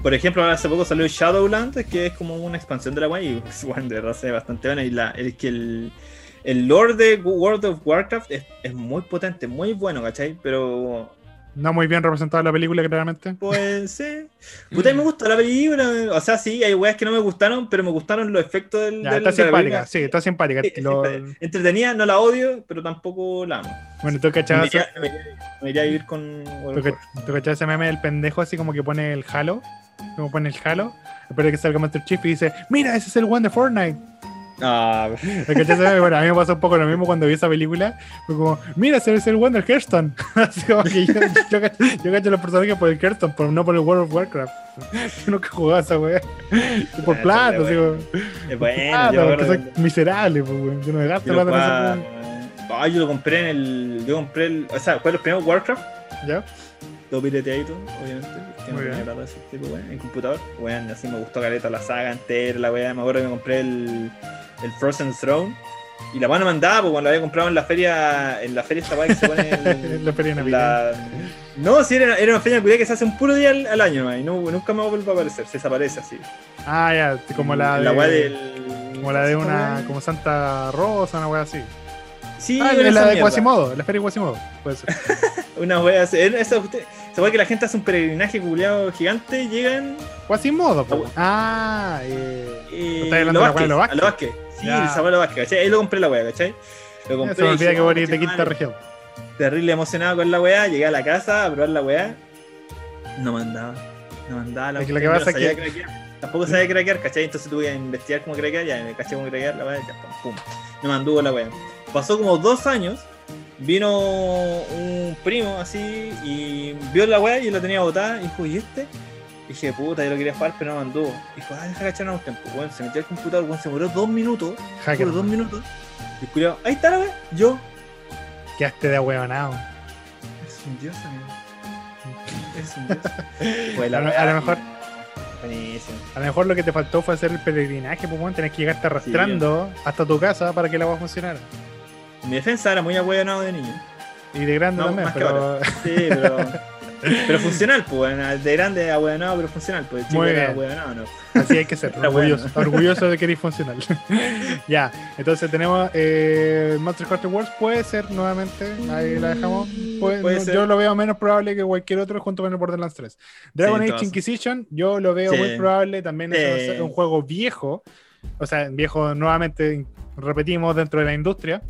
Por ejemplo, ahora hace poco salió Shadowlands, que es como una expansión de la guay, y pues, <laughs> bueno, de verdad se ve bastante buena. Y la, es que el, el lore de World of Warcraft es, es muy potente, muy bueno, ¿cachai? Pero, No muy bien representado en la película, claramente. pues sí. Puta, me gustó la película. O sea, sí, hay weas que no me gustaron, pero me gustaron los efectos del. Ya, del- está simpática, sí, está simpática. Sí, Lo-. Entretenida, no la odio, pero tampoco la amo. bueno, tú Me cachabas, me iría- me iría a vivir con. Warcraft. tú cachabas ese meme del pendejo así como que pone el Halo. Como pone el Halo. Espera que salga Master Chief y dice: Mira, ese es el one de Fortnite. Ah, ¿Lo? <laughs> Bueno, a mí me pasó un poco lo mismo cuando vi esa película. Fue como, mira, ese es el one del Hearthstone. <laughs> Así como que yo, yo, yo cacho los personajes por el Hearthstone, pero no por el World of Warcraft. <laughs> Yo nunca jugaba esa weá. Por Ah, plata, así como. es bueno. yo pues, weón. Yo no me gasto lo, plata en esa Ah, yo lo compré en el. Yo compré el. O sea, fue los primeros Warcraft. ¿Ya? Todo pirateadito, obviamente. De ese tipo, weón, en computador. Weón, así me gustó caleta la saga entera, la weá. Me acuerdo que me compré el, el Frozen Throne. Y la mano mandaba, pues cuando la había comprado en la feria. En la feria esta weá que se pone en, <laughs> En la feria de en Navidad. la- No, sí, era, era una feria cuidada que se hace un puro día al, al año, man, y no, nunca más vuelve a aparecer, se desaparece así. Ah, ya, como la de. La weá del. Como la de ¿cómo se llama una. Como Santa Rosa, una weá así. Sí, ah, la de. Quasimodo, la feria de Quasimodo. Puede ser. <laughs> Una wea así. Esa, usted, se ve que la gente hace un peregrinaje culiado gigante, llegan. Quasimodo, Ah, po. Ah, eh. Y ¿Estás hablando de la de los Vázquez? A los Vázquez. Sí, Ya. el sabor de los Vázquez, ¿cachai? Ahí lo compré la wea, ¿cachai? Lo compré. Se me olvida que "Oh, vos eres de conche quinta madre". región. Terrible emocionado con la weá, llegué a la casa a probar la weá. No mandaba. No mandaba la Es que lo weá, que pasa es sabía que-. Tampoco sabía craquear, ¿cachai? Entonces tuve que investigar cómo craquear, ya me caché cómo craquear la weá, ya, pum, pum. No me anduvo la weá. Pasó como dos años, vino un primo así y vio la weá y la tenía botada y dijo, ¿y este? Y dije, puta, yo lo quería jugar, pero no me anduvo. Dijo, ah, deja cachar un tiempo. Bueno, se metió al computador, bueno, se demoró dos minutos, Hacker. dos minutos. Y el culiao, ahí está la weá, yo. Quedaste de ahueonado. Es un dios, amigo. Es un dios. <laughs> A lo- weá, a lo mejor- Buenísimo. A lo mejor lo que te faltó fue hacer el peregrinaje, pues bueno, tenés que llegarte arrastrando hasta tu casa para que la agua funcionara. Mi defensa era muy ahueonado de niño. Y de grande No, también, más que pero. Sí, pero. Pero funcional, pues. De grande ahueonado, pero funcional. Pues. Muy Chico era bien. ¿no? Así hay que ser, <laughs> orgulloso, de que eres funcional. <laughs> ya, entonces tenemos eh, Monster Hunter Wars, puede ser nuevamente, ahí la dejamos. Puede- Puede no, yo lo veo menos probable que cualquier otro junto con el Borderlands 3. Dragon Sí, Age. Inquisition, yo lo veo Sí. muy probable, también es un juego viejo, o sea, viejo nuevamente, repetimos, dentro de la industria,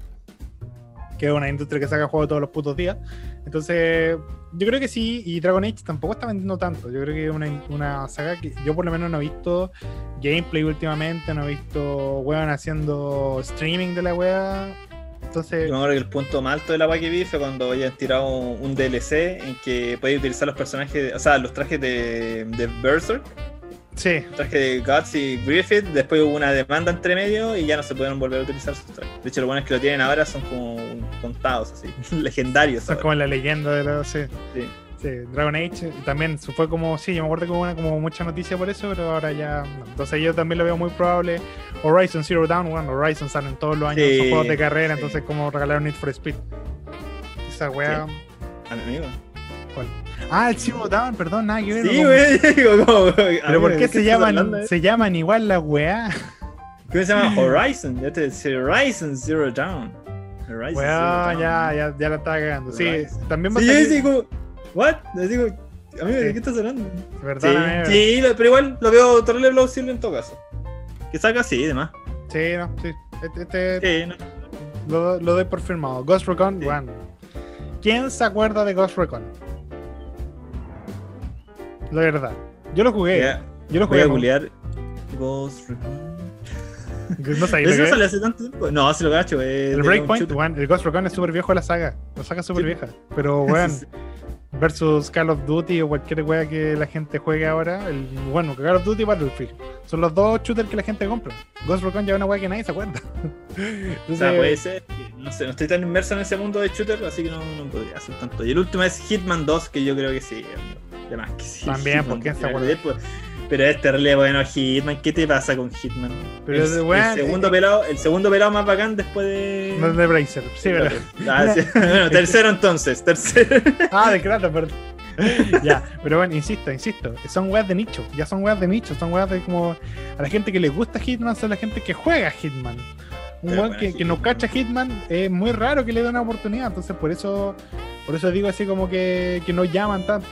que es una industria que saca juegos todos los putos días. Entonces, yo creo que sí, y Dragon Age tampoco está vendiendo tanto. Yo creo que es una, una saga que yo por lo menos no he visto gameplay últimamente, no he visto weón haciendo streaming de la wea. Entonces, Yo acuerdo que el punto más alto de la weá que vi fue cuando habían tirado un DLC en que podías utilizar los personajes, o sea, los trajes de, de Berserk, sí, traje de Guts y Griffith. Después hubo una demanda entre medio y ya no se pudieron volver a utilizar esos trajes. De hecho, los buenos que lo tienen ahora son como contados, así, <laughs> legendarios. son ahora. como la leyenda de los. Sí, Sí. sí, Dragon Age también fue como, sí, yo me acuerdo que hubo una, como mucha noticia por eso, pero ahora ya. no. Entonces, yo también lo veo muy probable. Horizon Zero Dawn, bueno, Horizon salen todos los años, Sí, son juegos de carrera, entonces, como regalar Need for Speed. Esa mi amigo. ¿Cuál? Ah, el Zero Dawn, perdón, nada que ver. Sí, güey. <laughs> como, Pero ¿por qué se llaman, llaman? se llaman igual las weá? ¿Cómo se llama? <laughs> Horizon. Ya te decía Horizon Zero Dawn. Horizon Zero ya, ya, ya la estaba cagando. Sí, Horizon. también va a Sí, salir. yo digo, ¿what? Le digo, amigo. ¿de qué estás hablando? Sí, Perdóname. sí, pero igual lo veo terrible plausible en todo caso. Que salga así, y demás. Sí, no, sí. Este, este Sí, no. lo, lo doy por firmado. Ghost Recon, Sí. bueno. ¿Quién se acuerda de Ghost Recon? La verdad. Yo lo jugué. Yo lo Voy jugué. a mo- googlear Ghost Recon. <laughs> No sabía lo ¿Eso es. hace tanto tiempo? No, se lo gacho. eh, El Breakpoint, weón, el Ghost Recon es súper viejo de la saga. La saga es súper Sí. vieja. Pero, <laughs> weón, Sí, versus Call of Duty o cualquier wea que la gente juegue ahora. El, bueno, Call of Duty y Battlefield. Son los dos shooters que la gente compra. Ghost Recon ya es una wea que nadie se acuerda. <laughs> O Entonces, sea, puede ser. No sé, no estoy tan inmerso en ese mundo de shooter, así que no, no podría hacer tanto. Y el último es Hitman 2, que yo creo que sí, amigo. De más que sí. También, Hitman ¿por qué se 2, acuerda? pues, Pero es terrible bueno Hitman. ¿Qué te pasa con Hitman? Pero, el, weón, el segundo eh, pelado, el segundo pelado más bacán después de. no de Bracer. Sí, pero. Ah, sí. <laughs> <laughs> Bueno, tercero entonces, tercero. <laughs> Ah, de Kratos, perdón. ya, pero bueno, insisto, insisto, son weas de nicho, ya son weas de nicho, son weas de como a la gente que le gusta Hitman, son la gente que juega Hitman. Un Pero weón bueno, que, que no cacha Hitman es muy raro que le dé una oportunidad, entonces por eso por eso digo así como que, que no llaman tanto.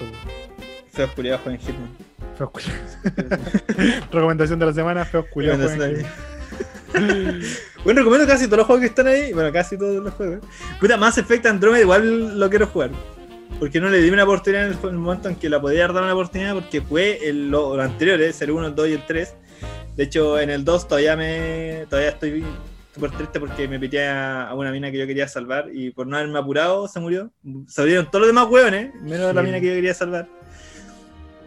Feos culiados juegan Hitman. Feos culiados. <laughs> Recomendación de la semana, feos culiados. <laughs> Bueno, recomiendo casi todos los juegos que están ahí. Bueno, casi todos los juegos. Puta, Mass Effect Andromeda igual lo quiero jugar. Porque no le di una oportunidad en el, en el momento en que la podía dar una oportunidad. Porque jugué el, lo, los anteriores, el 1, el 2 y el 3. De hecho, en el 2 todavía me todavía estoy súper triste porque me pité a, una mina que yo quería salvar. Y por no haberme apurado, se murió. Se abrieron todos los demás hueones, menos la mina que yo quería salvar.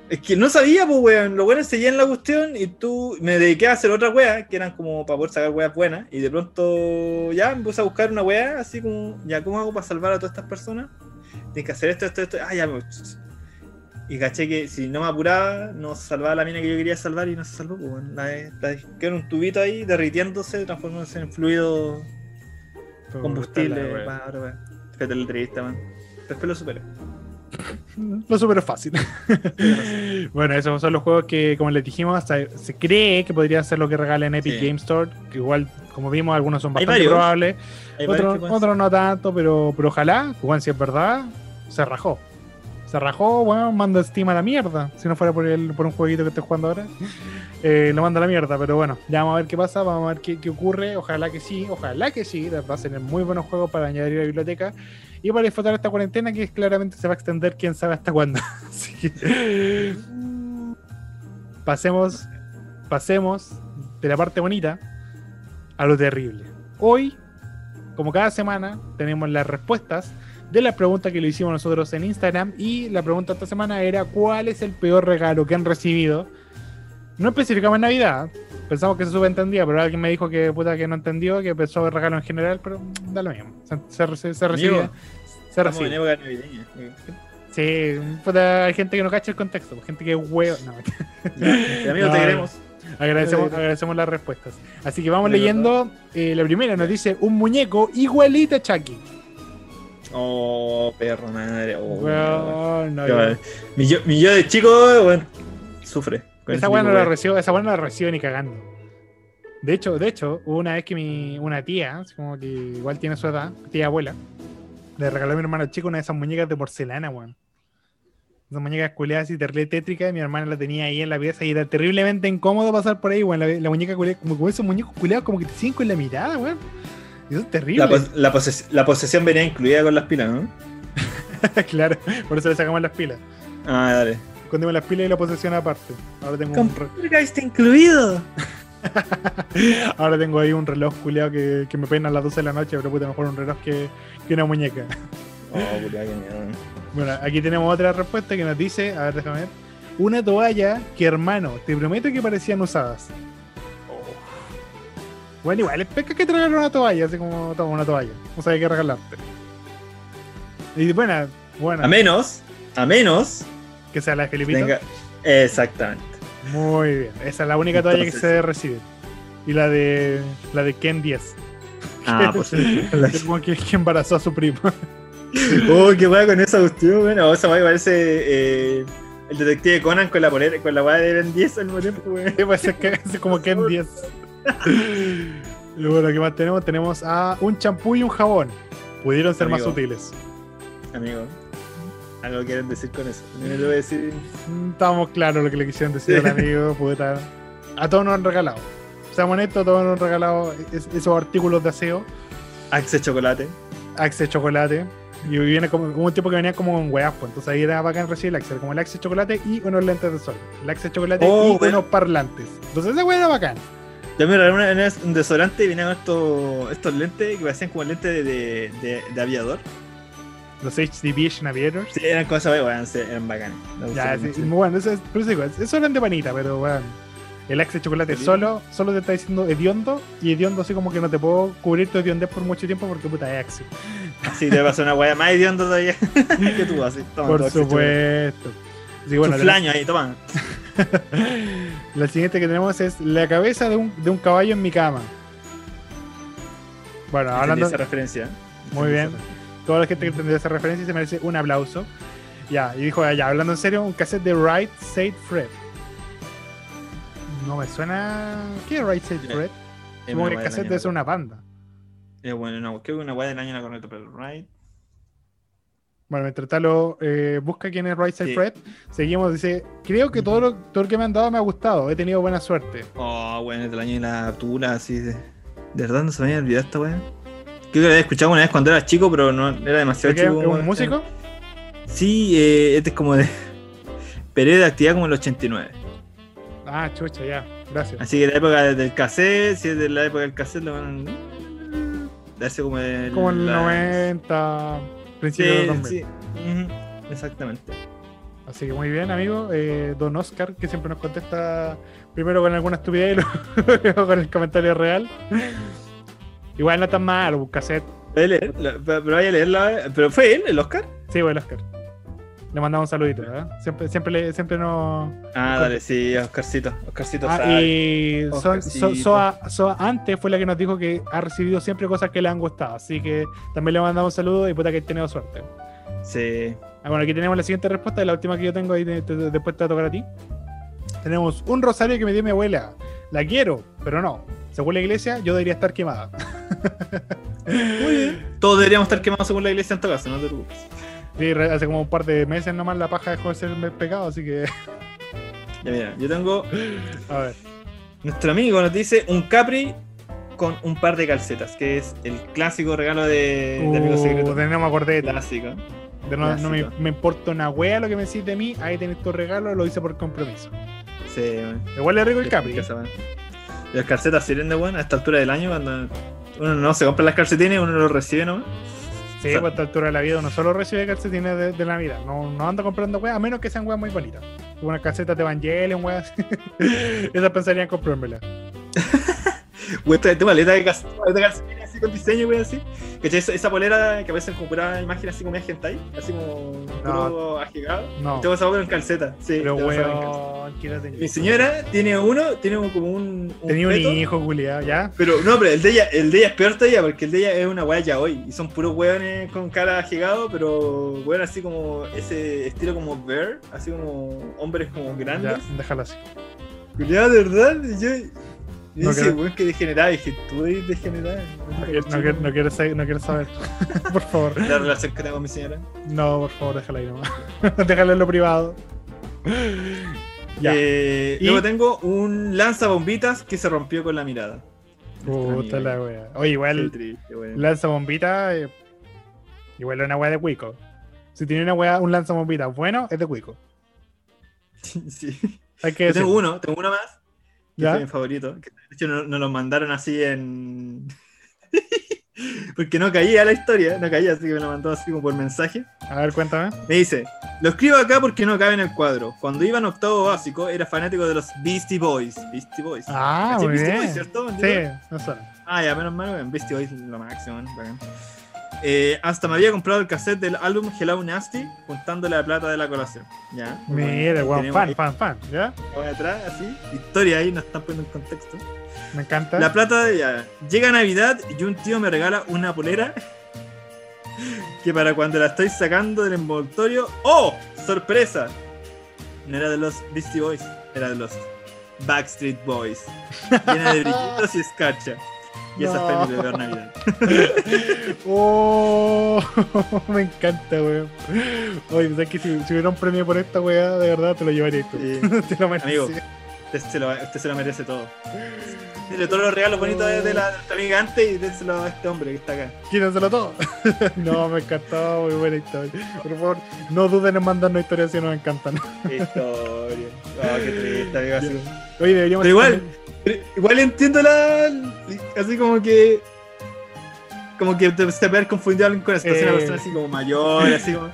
Es que no sabía, pues, weón. Los buenos seguían la cuestión y tú me dediqué a hacer otra wea, que eran como para poder sacar weas buenas. Y de pronto ya me puse a buscar una wea, así como, ya, ¿cómo hago para salvar a todas estas personas? Tienes que hacer esto, esto, esto. Ah, ya me. Y caché que si no me apuraba, no salvaba la mina que yo quería salvar y no se salvó, pues, weón. La, la quedó en un tubito ahí, derritiéndose, transformándose en fluido combustible. pa, ahora, weón. Fíjate la entrevista, man. Después lo superé. Lo súper fácil. <laughs> bueno, esos son los juegos que, como les dijimos, se, se cree que podrían ser lo que regalen Epic Sí. Game Store. Que igual, como vimos, algunos son bastante probables. Otros otros no tanto, pero, pero ojalá, Juan, si es verdad, se rajó. Se rajó, bueno, manda Steam a la mierda. Si no fuera por, el, por un jueguito que estoy jugando ahora, <laughs> eh, lo manda a la mierda. Pero bueno, ya vamos a ver qué pasa, vamos a ver qué, qué ocurre. Ojalá que sí, ojalá que sí. Va a ser muy buenos juegos para añadir a la biblioteca y para disfrutar esta cuarentena que claramente se va a extender quién sabe hasta cuándo. <laughs> Así que pasemos, pasemos de la parte bonita a lo terrible. Hoy, como cada semana, tenemos las respuestas de las preguntas que le hicimos nosotros en Instagram. Y la pregunta esta semana era: ¿Cuál es el peor regalo que han recibido? No especificamos en Navidad. Pensamos que se subentendía, pero alguien me dijo que puta que no entendió, que pensó el regalo en general, pero da lo mismo. Se, se, se recibe. Amigo, Se en recibe. época navideña. Sí, puta, hay gente que no cacha el contexto, gente que es huevo. No, amigo, No, te queremos. Agradecemos, agradecemos las respuestas. Así que vamos leyendo. eh, la primera nos dice un muñeco igualito a Chucky. Oh, perro madre. Oh, Weón, no, yo- mi, yo, mi yo de chico, weón, sufre. esa weá no la recibo, esa weá no la recibo ni cagando. De hecho, de hecho, hubo una vez que mi, una tía, como que igual tiene su edad, tía abuela, le regaló a mi hermano chico una de esas muñecas de porcelana, weón. Esas muñecas culeadas y terrible tétricas, mi hermana la tenía ahí en la pieza y era terriblemente incómodo pasar por ahí, weón. La, la muñeca culeada, como, como esos muñecos culeados, como que te siguen con la mirada, weón. Y eso es terrible. La, pos- la, poses- la posesión venía incluida con las pilas, ¿no? <laughs> claro, por eso le sacamos las pilas. Ah, dale. Escondimos las pilas y la posesión aparte. Ahora tengo un está incluido. <laughs> Ahora tengo ahí un reloj culeado que, que me pena a las 12 de la noche, pero puta, mejor un reloj que, que una muñeca. <laughs> Oh, puta, qué miedo. Bueno, aquí tenemos otra respuesta que nos dice, a ver, déjame ver. Una toalla que, hermano, te prometo que parecían usadas. Bueno, igual es pesca que te una toalla, así como, toma una toalla. No sabía qué regalarte. Y bueno, bueno, A menos, a menos que sea la de Felipito. tenga. Exactamente. Muy bien, esa es la única toalla que se recibir. Y la de la de Ken 10. Ah, <laughs> pues. Es como que, que embarazó a su primo. <laughs> oh, qué weá con esa cuestión, bueno. Esa weá parece eh, el detective Conan con la polera, con la weá de Ben 10 al tiempo, weón. Sí, pues es, que, es como Ken 10. <laughs> Y bueno, ¿qué más tenemos? Tenemos a un champú y un jabón. Pudieron ser más útiles. Amigo, algo quieren decir con eso. No le voy a decir. Mm, Estábamos claros lo que le quisieron decir al amigo. <laughs> Puta. A todos nos han regalado. Seamos honestos, a todos nos han regalado es- esos artículos de aseo. Axe chocolate. Axe chocolate. Y viene como, hubo un tiempo que venía como con weas, pues. Entonces ahí era bacán recibir el Axe. Como el Axe chocolate y unos lentes de sol. El Axe chocolate Oh, y bueno. unos parlantes. Entonces esa wea era bacán. Yo me regalé una vez un desodorante y venía con estos, estos lentes que parecían como lentes de, de, de- de aviador. Los HD Vision Aviators. Sí, eran cosas, weón, eran bacanes. Me Ya, sí, bueno, eso es, pero eso eso eran de panita, pero bueno. El Axe chocolate ¿Sí? solo, solo te está diciendo hediondo y hediondo así como que no te puedo cubrir tu hediondez por mucho tiempo porque puta es Axe. Sí, te pasó una weá más idiota todavía <laughs> que tú, así. Toma, por chocolate. Tu bueno, ahí, toma. <laughs> la siguiente que tenemos es la cabeza de un, de un caballo en mi cama. Bueno, Entendí hablando, esa referencia. Muy Entendí bien. toda la gente que entendió esa referencia se merece un aplauso. Ya, y dijo, ya, hablando en serio, un cassette de Right Said Fred. No me suena. ¿Qué es Right Said Fred? Supongo que el cassette debe ser una banda. Eh, bueno, no, creo que una weá del año la correcta, pero right. Bueno, mientras tanto, eh, busca quién es Right Sí. Fred. Seguimos, dice, creo que todo lo, todo lo que me han dado me ha gustado. He tenido buena suerte. Oh, bueno, del año de la tula, así de. De verdad no se me había olvidado esta weá. Creo que la había escuchado una vez cuando era chico, pero no era demasiado ¿Qué, ¿Es chico. un músico? Sí, eh, este es como de. <laughs> Periodo de actividad como el 89. Ah, chucha, ya. Gracias. Así que la época del cassette, si es de la época del cassette, lo van. Ser como el. Como el la- 90, principio de Sí, los 2000. sí. Exactamente. Así que muy bien, amigo. Eh, don Oscar, que siempre nos contesta primero con alguna estupidez y luego <laughs> con el comentario real. Igual no tan malo, un cassette. Pero vaya a leerla. ¿Pero fue él, el Oscar? Sí, bueno, Oscar. Le mandamos un saludito, ¿verdad? Siempre, siempre, le- siempre nos. Ah, dale, sí, Oscarcito. Oscarcito Ah, sabe. y So- So- Oscarcito. Soa, Soa antes fue la que nos dijo que ha recibido siempre cosas que le han gustado. Así que también le mandamos un saludo y puta que ha tenido suerte. Sí. Ah, bueno, aquí tenemos la siguiente respuesta, la última que yo tengo ahí, de- de- después te va a tocar a ti. Tenemos un rosario que me dio mi abuela. La quiero, pero no. Según la iglesia, yo debería estar quemada. <laughs> Muy bien. Todos deberíamos estar quemados según la iglesia en todo caso, no te preocupes. Sí, hace como un par de meses nomás la paja dejó de ser pecado, así que. <laughs> Ya mira, yo tengo. A ver. Nuestro amigo nos dice un Capri con un par de calcetas, que es el clásico regalo de, de amigo Uh, secreto. de no me acordé. De Clásico. no, no me, me importa una wea lo que me decís de mí. Ahí tenés tu regalo, lo hice por compromiso. Sí, man. Igual es rico el Capri. Y las calcetas sirven de buena a esta altura del año cuando uno no se compra las calcetines, uno los recibe nomás. Sí, O sea- pues a esta altura de la vida uno solo recibe calcetines de, de la vida. No, no anda comprando weas, a menos que sean weas muy bonitas. Unas calcetas de Evangelion, weas. <laughs> Esas pensaría en comprármelas. <laughs> Güey, esta esta maleta de cal- maleta de calcetines así con diseño, güey, así. ¿Cachai? Esa, esa polera que aparece como pura imagen así como hentai, así como puro agigado. No. Tengo esa en calceta, sí. Pero weón. Mi señora tiene uno, tiene un- como un. un Tenía un feto, hijo, culiado, ¿ya? Pero no, pero el de ella, el de ella es peor todavía, porque el de ella es una weá ya hoy. Y son puros weones con cara agigado, pero weón así como ese estilo como bear, así como hombres como Ya, grandes. déjalo así. Ya, de verdad, yo. No dice, weón, que degenerada. Dije, tú eres degenerada. No, quiero- no quiero- no quiero saber, no quiero saber. <laughs> por favor. La relación que tengo con mi señora. No, por favor, déjala ahí nomás. <laughs> déjala en lo privado. Ya. Eh, ¿Y? Luego tengo un lanzabombitas que se rompió con la mirada. Puta la wea. Oye, igual triste, weón. lanza bombita. eh, igual es una wea de Cuico. Si tiene una wea, un lanza bombita bueno, es de Cuico. <laughs> Sí. Hay que tengo uno, tengo uno más. Que fue mi favorito. que de hecho, nos no lo mandaron así en. <laughs> Porque no caía la historia, no caía, así que me lo mandó así como por mensaje. A ver, cuéntame. Me dice: Lo escribo acá porque no cabe en el cuadro. Cuando iba en octavo básico, era fanático de los Beastie Boys. Beastie Boys. Ah, ¿Cachai muy Beastie bien. Boys, ¿cierto? Sí, no suena. Ah, ya, menos mal. Beastie Boys lo máximo, bacán. Eh, hasta me había comprado el cassette del álbum Hello Nasty, juntándole la plata de la colación. Ya. Mira, weón, Tenemos fan, fan, fan. ¿Ya? por atrás, así. Historia ahí, nos están poniendo en contexto. Me encanta. La plata de ya. Llega Navidad y un tío me regala una polera que para cuando la estoy sacando del envoltorio. ¡Oh! ¡Sorpresa! No era de los Beastie Boys, era de los Backstreet Boys. Llena de brillitos y escarcha. Y esa No. fue mi peor Navidad. <laughs> Oh, <laughs> me encanta, weón. Oye, ¿sabes que si, si hubiera un premio por esta weá, de verdad te lo llevaría tú. Sí. <laughs> te lo merecí. Amigo, Usted se lo, usted se lo merece todo. Dile todos los regalos bonitos de, de la, de amiga antes y déselo a este hombre que está acá. Quítenselo todo. no, me encantó, muy buena historia. Por favor, no duden en mandarnos historias si nos encantan. Historia. Oh, qué triste, amigo. así. Oye, deberíamos Pero igual, pero <laughs> igual entiendo la. Así como que. Como que te, te haber confundido con esta Eh. una persona así como mayor, así como.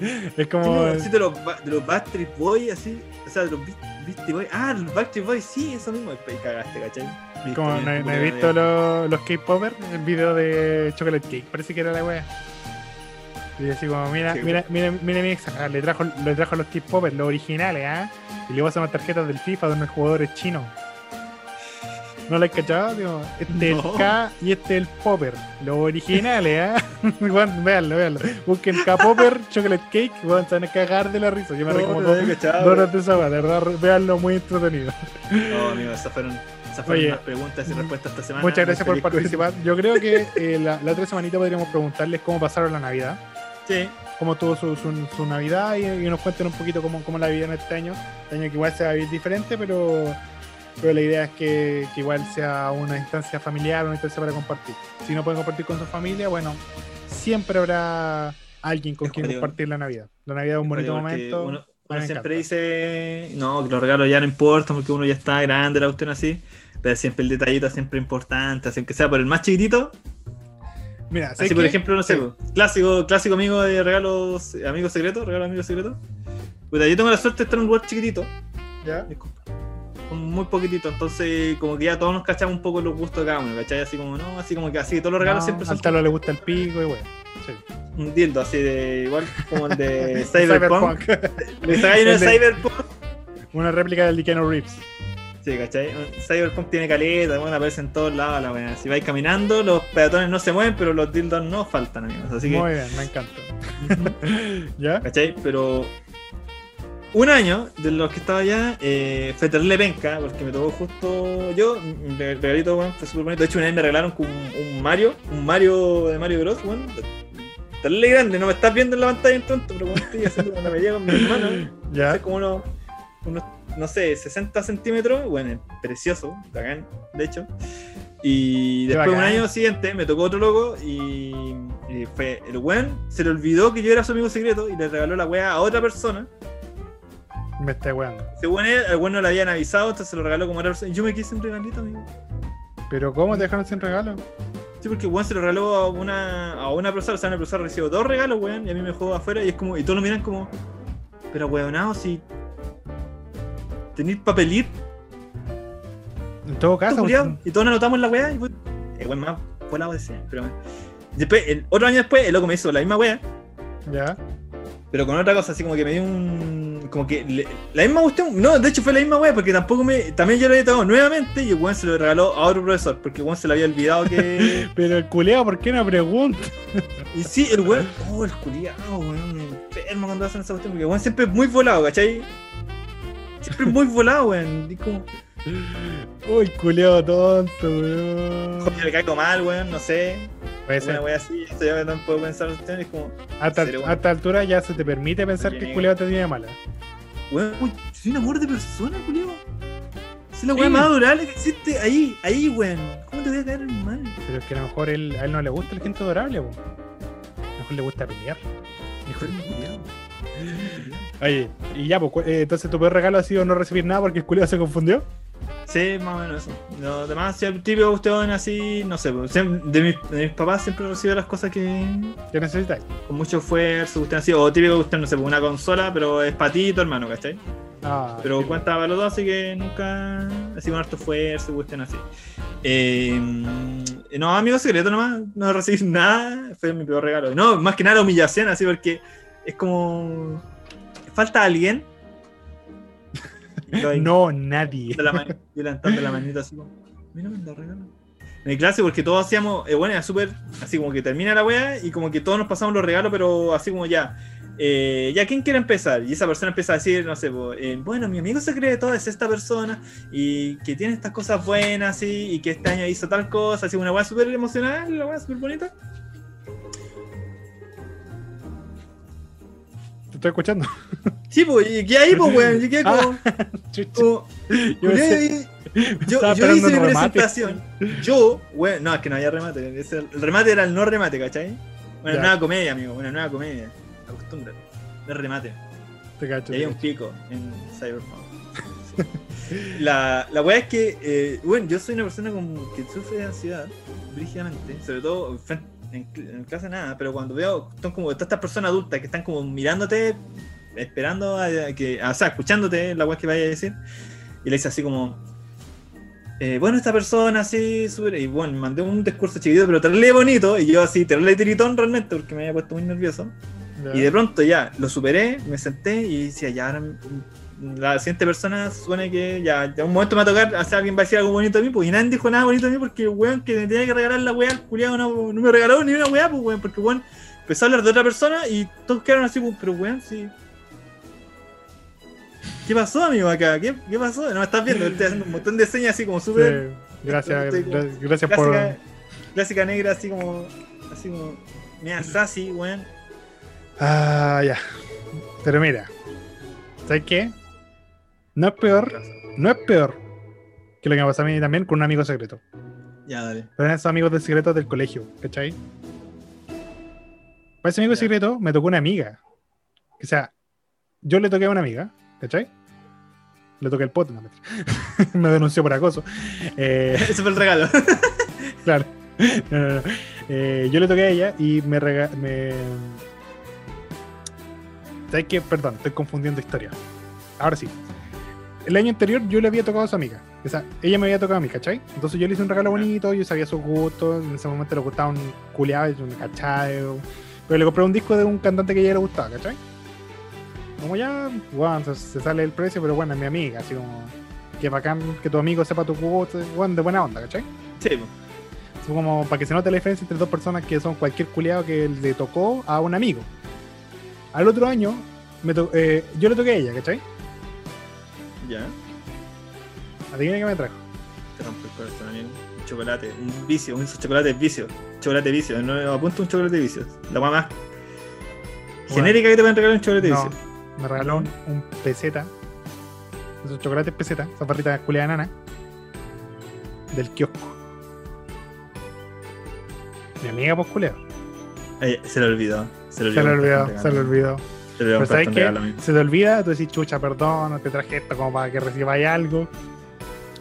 <laughs> Es como. Así de los, de los Backstreet Boys, así. O sea, de los Beast- Beastie Boys. Ah, los Backstreet Boys, sí, eso mismo. Y cagaste, ¿cachai? Como no, he- no he visto los, los K-Popers, el video de Chocolate Cake, parece que era la wea. Y así como, mira, Sí. mira, mira, mira mi ex, ah, le trajo, le trajo los K-Popers, los originales, ¿ah? Y le pasan unas tarjetas del FIFA de unos jugadores chinos. ¿No la has cachado? Digo, este es el K y este es el Popper. Los originales, ¿ah? <laughs> Weón, véanlo, véanlo. Busquen K-Popper, Chocolate Cake, weón, se van a cagar de la risa. Yo me No, no dos de esa de verdad, véanlo, muy entretenido. No, amigo, esas fueron, esas fueron las preguntas y respuestas esta semana. Muchas gracias por participar. Yo creo que eh, la, la otra semanita podríamos preguntarles cómo pasaron la Navidad. Sí, cómo tuvo su, su, su Navidad y, y nos cuenten un poquito cómo, cómo la vivieron este año. Este año que igual se va a vivir diferente, pero, pero la idea es que, que igual sea una instancia familiar, una instancia para compartir. Si no pueden compartir con su familia, bueno, siempre habrá alguien con Es quien compartir la Navidad. La Navidad es un bonito momento. Uno, siempre dice, no, que los regalos ya no importan porque uno ya está grande, la cuestión así. Pero siempre el detallito es siempre importante, así que sea por el más chiquitito. Mira, ¿sabes Así por ejemplo, no sé, Sí. pues, clásico, clásico amigo de regalos, amigo secreto, regalo amigo secreto. Puta, yo tengo la suerte de estar en un lugar chiquitito, ¿Ya? disculpa, muy poquitito, entonces como que ya todos nos cachamos un poco los gustos de cada uno, ¿cachai? Así como, no, así como que así, todos los regalos No, siempre son talo le gusta el pico y bueno. Sí. un dildo, así de igual como el de <laughs> Cyberpunk. Le sacáis de de- Cyberpunk. Una réplica del Keanu Reeves. Sí, ¿cachai? Cyberpunk tiene caleta, bueno, aparece en todos lados la weá. Si vais caminando, los peatones no se mueven, pero los dildos no faltan, amigos. Así que, Muy bien, me encanta. <laughs> ¿Ya? ¿cachai? Pero un año de los que estaba allá, eh, fue terrible penca, porque me tocó justo yo, re- regalito, weón, fue súper bonito. De hecho, una vez me regalaron con un, Mario, un Mario de Mario Bros, weón. Terrible grande, no me estás viendo en la pantalla en tonto, pero bueno, estoy haciendo una medida con mi hermano. <laughs> ¿Ya? Es como unos, unos, no sé, 60 centímetros. Bueno, es precioso, bacán, de hecho. Y después, un año siguiente, me tocó otro loco y, y fue el weón. Se le olvidó que yo era su amigo secreto y le regaló la weá a otra persona. Me está weando. Según él, al weón no le habían avisado, entonces se lo regaló como a otra persona. Y yo me quise un regalito, amigo. ¿Pero cómo te dejaron sin regalo? Sí, porque weón se lo regaló a una, a una profesora. O sea, una profesora recibió dos regalos, weón, y a mí me dejó afuera. Y es como, y todos lo miran como, pero weonado, si tenéis papelito. En todo caso, culiao, y todos anotamos la weá y fue. El weón más volado de ser, pero. Después, el, otro año después, el loco me hizo la misma weá, ya. pero con otra cosa, así como que me dio un. Como que. le- la misma cuestión. No, de hecho fue la misma weá, porque tampoco me. También yo lo había tocado nuevamente y el weón se lo regaló a otro profesor, porque el weón se le había olvidado que. <laughs> Pero el culeado, ¿por qué no pregunta? y sí, el weón. Oh, el culiao, weón. Enfermo cuando hacen esa cuestión, porque el weón siempre es muy volado, ¿cachai? Siempre es muy volado, weón. Y como. Uy, culeado tonto, weón. Joder, le caigo mal, weón, no sé. Puede Una ser. weá así, esto ya no puedo pensar en cuestiones como. Hasta, serio, weón. a esta altura ya se te permite pensar que el amigo. culeado te tiene mala. Weón, uy, soy un amor de persona, culiao. Es la Sí. weá más adorable que existe ahí, ahí, weón. ¿Cómo te voy a caer mal? Pero es que a lo mejor él, a él no le gusta el gente adorable, po. A lo mejor le gusta pelear. Hijo de puta. Oye, y ya, pues, eh, entonces tu peor regalo ha sido no recibir nada porque el culeado se confundió. Sí, más o menos eso. Lo demás, si el típico cuestión así, no sé, pues, de mis, de mis papás siempre recibo las cosas que ¿Qué necesitáis? con mucho esfuerzo, cuestión así, o típico cuestión, no sé, pues, una consola, pero es para ti y tu hermano, ¿cachai? Ah, Pero sí, cuenta para los dos, así que nunca. Así con harto esfuerzo, cuestión así. Eh, no, amigo secreto nomás, no recibí <laughs> nada, fue mi peor regalo. No, más que nada la humillación, así porque es como. Falta alguien. Y yo ahí, No, nadie. de la mano- yo levantando la manita así como. Mira, me da regalo. En mi clase, porque todos hacíamos, eh, bueno, era súper, así como que termina la wea y como que todos nos pasamos los regalos, pero así como ya, eh, ya, ¿quién quiere empezar? Y esa persona empieza a decir, no sé, po, eh, bueno, mi amigo secreto es esta persona y que tiene estas cosas buenas, así, y que este año hizo tal cosa, así, una wea súper emocional, una wea súper bonita. Te estoy escuchando. <laughs> Sí, pues, y qué ahí, pues, weón. Yo quedé como. <laughs> Chucha. como- Yo. <laughs> Yo, hice mi remate. presentación. Yo, weón, no, es que no había remate. el remate era el no remate, ¿cachai? Bueno, Ya. nueva comedia, amigo. Bueno, nueva comedia. Acostumbra. No remate. Te cacho, Y hay un pico en Cyberpunk. La, la weá es que, eh, bueno, yo soy una persona como que sufre de ansiedad, brígidamente, sobre todo fren- en, cl- en clase nada, pero cuando veo, son como todas estas personas adultas que están como mirándote, esperando a, a que, o sea, escuchándote la weá que vaya a decir, y le dice así como, eh, bueno, esta persona así, y bueno, mandé un discurso chiquito, pero terrible bonito, y yo así, terrible tiritón realmente, porque me había puesto muy nervioso. Y de pronto ya lo superé, me senté y decía, ya ahora la siguiente persona suene que ya, ya un momento me va a tocar, o sea, alguien va a decir algo bonito de mí, pues y nadie dijo nada bonito de mí porque el weón que me tenía que regalar la weá, el culiado no, no me regaló ni una weá, pues weón, porque weón empezó a hablar de otra persona y todos quedaron así, pues, pero weón, sí. ¿Qué pasó, amigo, acá? ¿Qué, qué pasó? No me estás viendo, estoy haciendo un montón de señas así como súper Sí, Gracias, <laughs> Estoy como- gra- gracias por. clásica, clásica negra, así como, así como, mira, sassy, weón. Ah, ya. Pero mira, ¿sabes qué? No es peor, no es peor que lo que me pasó a mí también con un amigo secreto. Ya, dale. Pero eran esos amigos del secreto del colegio, ¿cachai? Para ese amigo Ya. secreto me tocó una amiga. O sea, yo le toqué a una amiga, ¿cachai? Le toqué el pote, no, <laughs> me denunció por acoso. Eh, Ese fue el regalo. <laughs> Claro. No, no, no. Eh, yo le toqué a ella y me rega me ¿Sabes qué? Perdón, estoy confundiendo historia. Ahora sí. El año anterior yo le había tocado a su amiga. O sea, ella me había tocado a mí, ¿cachai? Entonces yo le hice un regalo bonito, yo sabía sus gustos, en ese momento le gustaba un culiado, un cachado. Pero le compré un disco de un cantante que a ella le gustaba, ¿cachai? Como ya, bueno, se, sale el precio, pero bueno, es mi amiga, así como que bacán que tu amigo sepa tu gusto, bueno, de buena onda, ¿cachai? Sí. Es como para que se note la diferencia entre dos personas que son cualquier culiado que le tocó a un amigo. Al otro año, me to- eh, yo le toqué a ella, ¿cachai? Ya. Adivina qué me trajo. Te rompe el corazón, amigo. Un chocolate, un vicio, un chocolate vicio. Chocolate vicio, no apunta un chocolate vicio. La más más genérica que te pueden regalar un chocolate No, vicio. me regaló un, un peseta. Esos chocolates peseta, esas barritas culiadas nana. Del kiosco. Mi amiga, pues culiado. Ay, se le olvidó. Se le olvidó. se le olvidó. Se le olvidó Pero ¿sabes amigo. Se te olvida, tú decís, chucha, perdón, te traje esto como para que recibáis algo.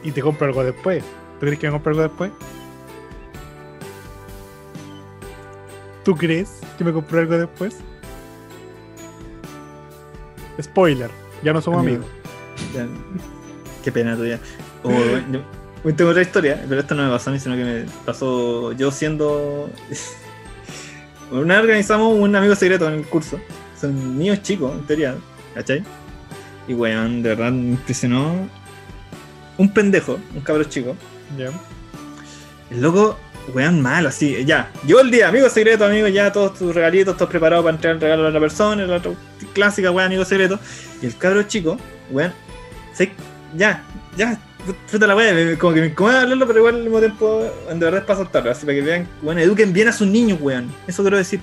Y te compro algo después. ¿Tú crees que me compro algo después? ¿Tú crees que me compró algo después? Spoiler, ya no somos Amigo. amigos. Qué pena tuya. O, yo- yo tengo otra historia, pero esto no me pasó a mí, sino que me pasó yo siendo. <laughs> Una vez organizamos un amigo secreto en el curso. Son niños chicos, en teoría, ¿cachai? Y weón, de verdad me impresionó. Un pendejo, un cabro chico. Ya. El loco, weón, malo, así, ya. Llegó el día, amigo secreto, amigo, ya todos tus regalitos, todos preparados para entregar el regalo a la otra persona, la otra clásica, weón, amigo secreto. Y el cabro chico, weón, se, ya, ya, fruta la me- como que me incomoda hablarlo, pero igual al mismo tiempo, de verdad es para soltarlo, así para que vean, weón, eduquen bien a sus niños, weón. Eso quiero decir.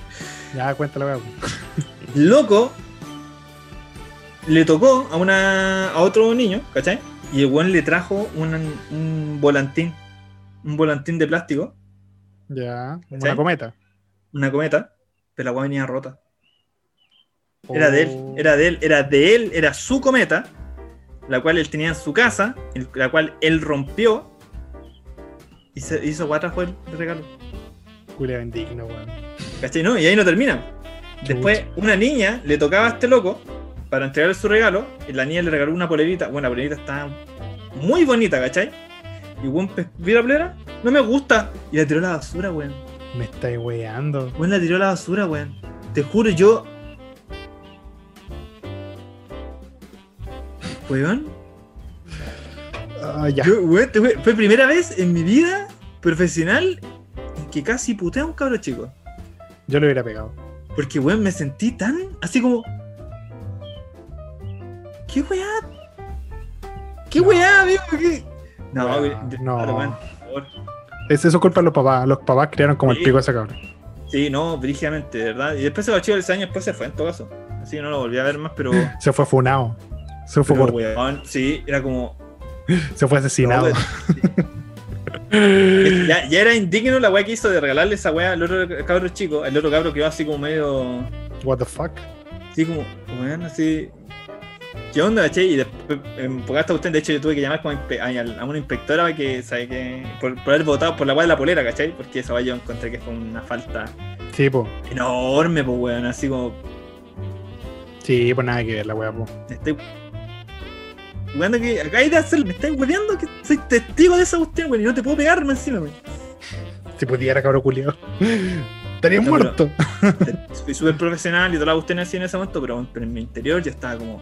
Ya, cuéntalo, weón. <laughs> Loco le tocó a una a otro niño, ¿cachai? Y el weón le trajo un, un volantín, un volantín de plástico, Ya, una cometa. una cometa, pero la weá venía rota. Era de él, Oh. era de él, era de él, era su cometa, la cual él tenía en su casa, la cual él rompió y se hizo guata fue el regalo. Culiao indigno, weón. ¿Cachai? ¿No? Y ahí no termina. Después, una niña le tocaba a este loco para entregarle su regalo. Y la niña le regaló una polerita. Bueno, la polerita está muy bonita, ¿cachai? Y weón, ¿vio la polera? No me gusta. Y la tiró a la basura, weón. Me estáis weando. Weón, la tiró a la basura, weón. Te juro, yo. Weón, Ah, ya. yo, weón, fue primera vez en mi vida profesional en que casi puteé a un cabro chico. Yo lo hubiera pegado. Porque, weón, me sentí tan así como. ¿Qué weá? ¿Qué No. weá, amigo? ¿Qué? No, Weá, no. weón, por favor. Es eso culpa de los papás. Los papás criaron como el Sí. pico de ese cabrón. Sí, no, brígidamente, de verdad. Y después se chido ese año, después se fue, en todo caso. así que no lo volví a ver más, pero. <laughs> Se fue funado. Se fue pero, por- weón, sí, era como. <laughs> se fue asesinado. No, <laughs> ya, ya era indigno la weá que hizo de regalarle esa weá al otro cabro chico. El otro cabro quedó así como medio. What the fuck? Así como, weón, así. ¿Qué onda, che? Y después, en cuestión, de hecho, yo tuve que llamar como a, a una inspectora que, ¿sabe que por, por haber votado por la weá de la polera, ¿cachai? Porque esa weá yo encontré que fue una falta Sí, po. enorme, pues, weón. Así como, Sí, pues nada que ver la po. me estoy. Weón, que acá hay de hacer, me estáis hueveando que soy testigo de esa cuestión, weón, y no te puedo pegarme encima, weón. Si pudiera, cabrón culiao. Estarías No, pero- muerto. Fui súper profesional y toda la cuestión así en ese momento, pero, pero en mi interior yo estaba como.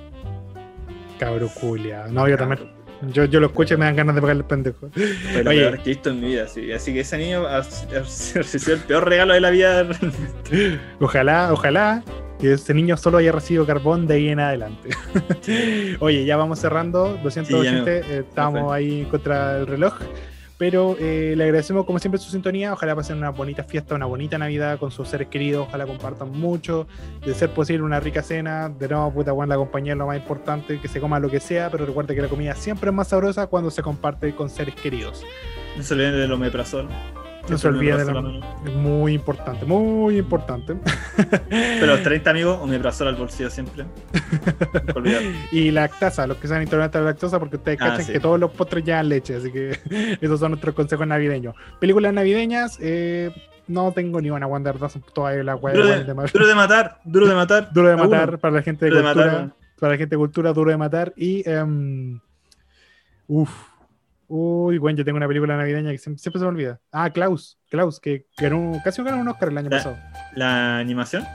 Cabrón culiao. No, yo también. Yo, yo lo escucho y me dan ganas de pegarle el pendejo. Lo Oye. peor que he visto en mi vida, sí. Así que ese niño ha, ha <laughs> recibido el peor regalo de la vida. Ojalá, ojalá que ese niño solo haya recibido carbón de ahí en adelante. <laughs> <laughs> Oye, ya vamos cerrando. Lo siento, Sí, ya gente. eh, estábamos ahí contra el reloj. Pero eh, le agradecemos como siempre su sintonía. Ojalá pasen una bonita fiesta, una bonita Navidad con sus seres queridos. Ojalá compartan mucho. De ser posible, una rica cena. De nuevo, puta, bueno, la compañía es lo más importante. Que se coma lo que sea. Pero recuerde que la comida siempre es más sabrosa cuando se comparte con seres queridos. No se olviden del omeprazol. No se olviden de Omeprazol lo- a mano. Es muy importante, muy importante. <laughs> Pero los 30 amigos, omeprazol al bolsillo siempre. Olvidar. <laughs> Y lactasa, los que sean intolerantes a la lactosa, porque ustedes Ah, cachan sí. que todos los postres llevan leche, así que <laughs> esos son nuestros consejos navideños. Películas navideñas, eh, no tengo ni una Wonder todas las weas Duro de duro de matar, duro de matar. Duro de uno. matar para la gente de Duro de cultura. matar, para la gente de cultura, duro de matar. Y. em, Uf. Uy, bueno, yo tengo una película navideña que siempre, siempre se me olvida. Ah, Klaus. Klaus, que ganó, casi ganó un Oscar el año Ya. pasado. La animación.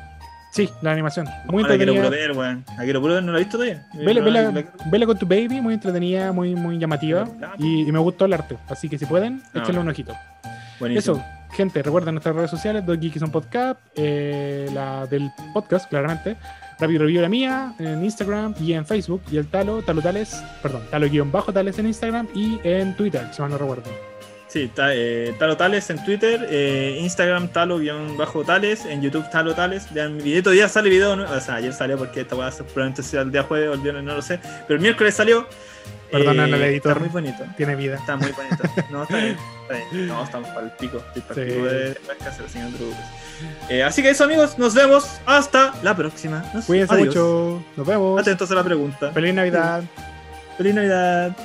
Sí, la animación. Muy quiero entretenida. puro ver, weón. La quiero puro ver, no la he visto todavía. Vela, La- vela- la- vela con tu baby, muy entretenida, muy, muy llamativa. Y, y me gustó el arte. Así que si pueden, Ah. échenle un ojito. Buenísimo. Eso, gente, recuerden nuestras redes sociales, Dos Geeks on Podcast, eh, la del podcast, claramente. Rapid Review la mía, en Instagram y en Facebook. Y el Talo, Talo Tales, perdón, Talo guion bajo Tales en Instagram y en Twitter, si mal no recuerdo. Sí, ta- eh, Talo Tales en Twitter, eh, Instagram Talo-Tales, en YouTube Talo Tales. Vean mi video, todavía sale video, nuevo. o sea, ayer salió porque esta ser probablemente sea el día jueves o el viernes, no lo sé. Pero el miércoles salió. Perdonan Eh, al editor. Está muy bonito. Tiene vida. Está muy bonito. No, está bien. <laughs> No, estamos para el pico. Estoy para el Sí. pico de. Eh, así que eso, amigos. Nos vemos. Hasta la próxima. Nos- Cuídense adiós. mucho. Nos vemos. Atentos a la pregunta. Feliz Navidad. Feliz Navidad.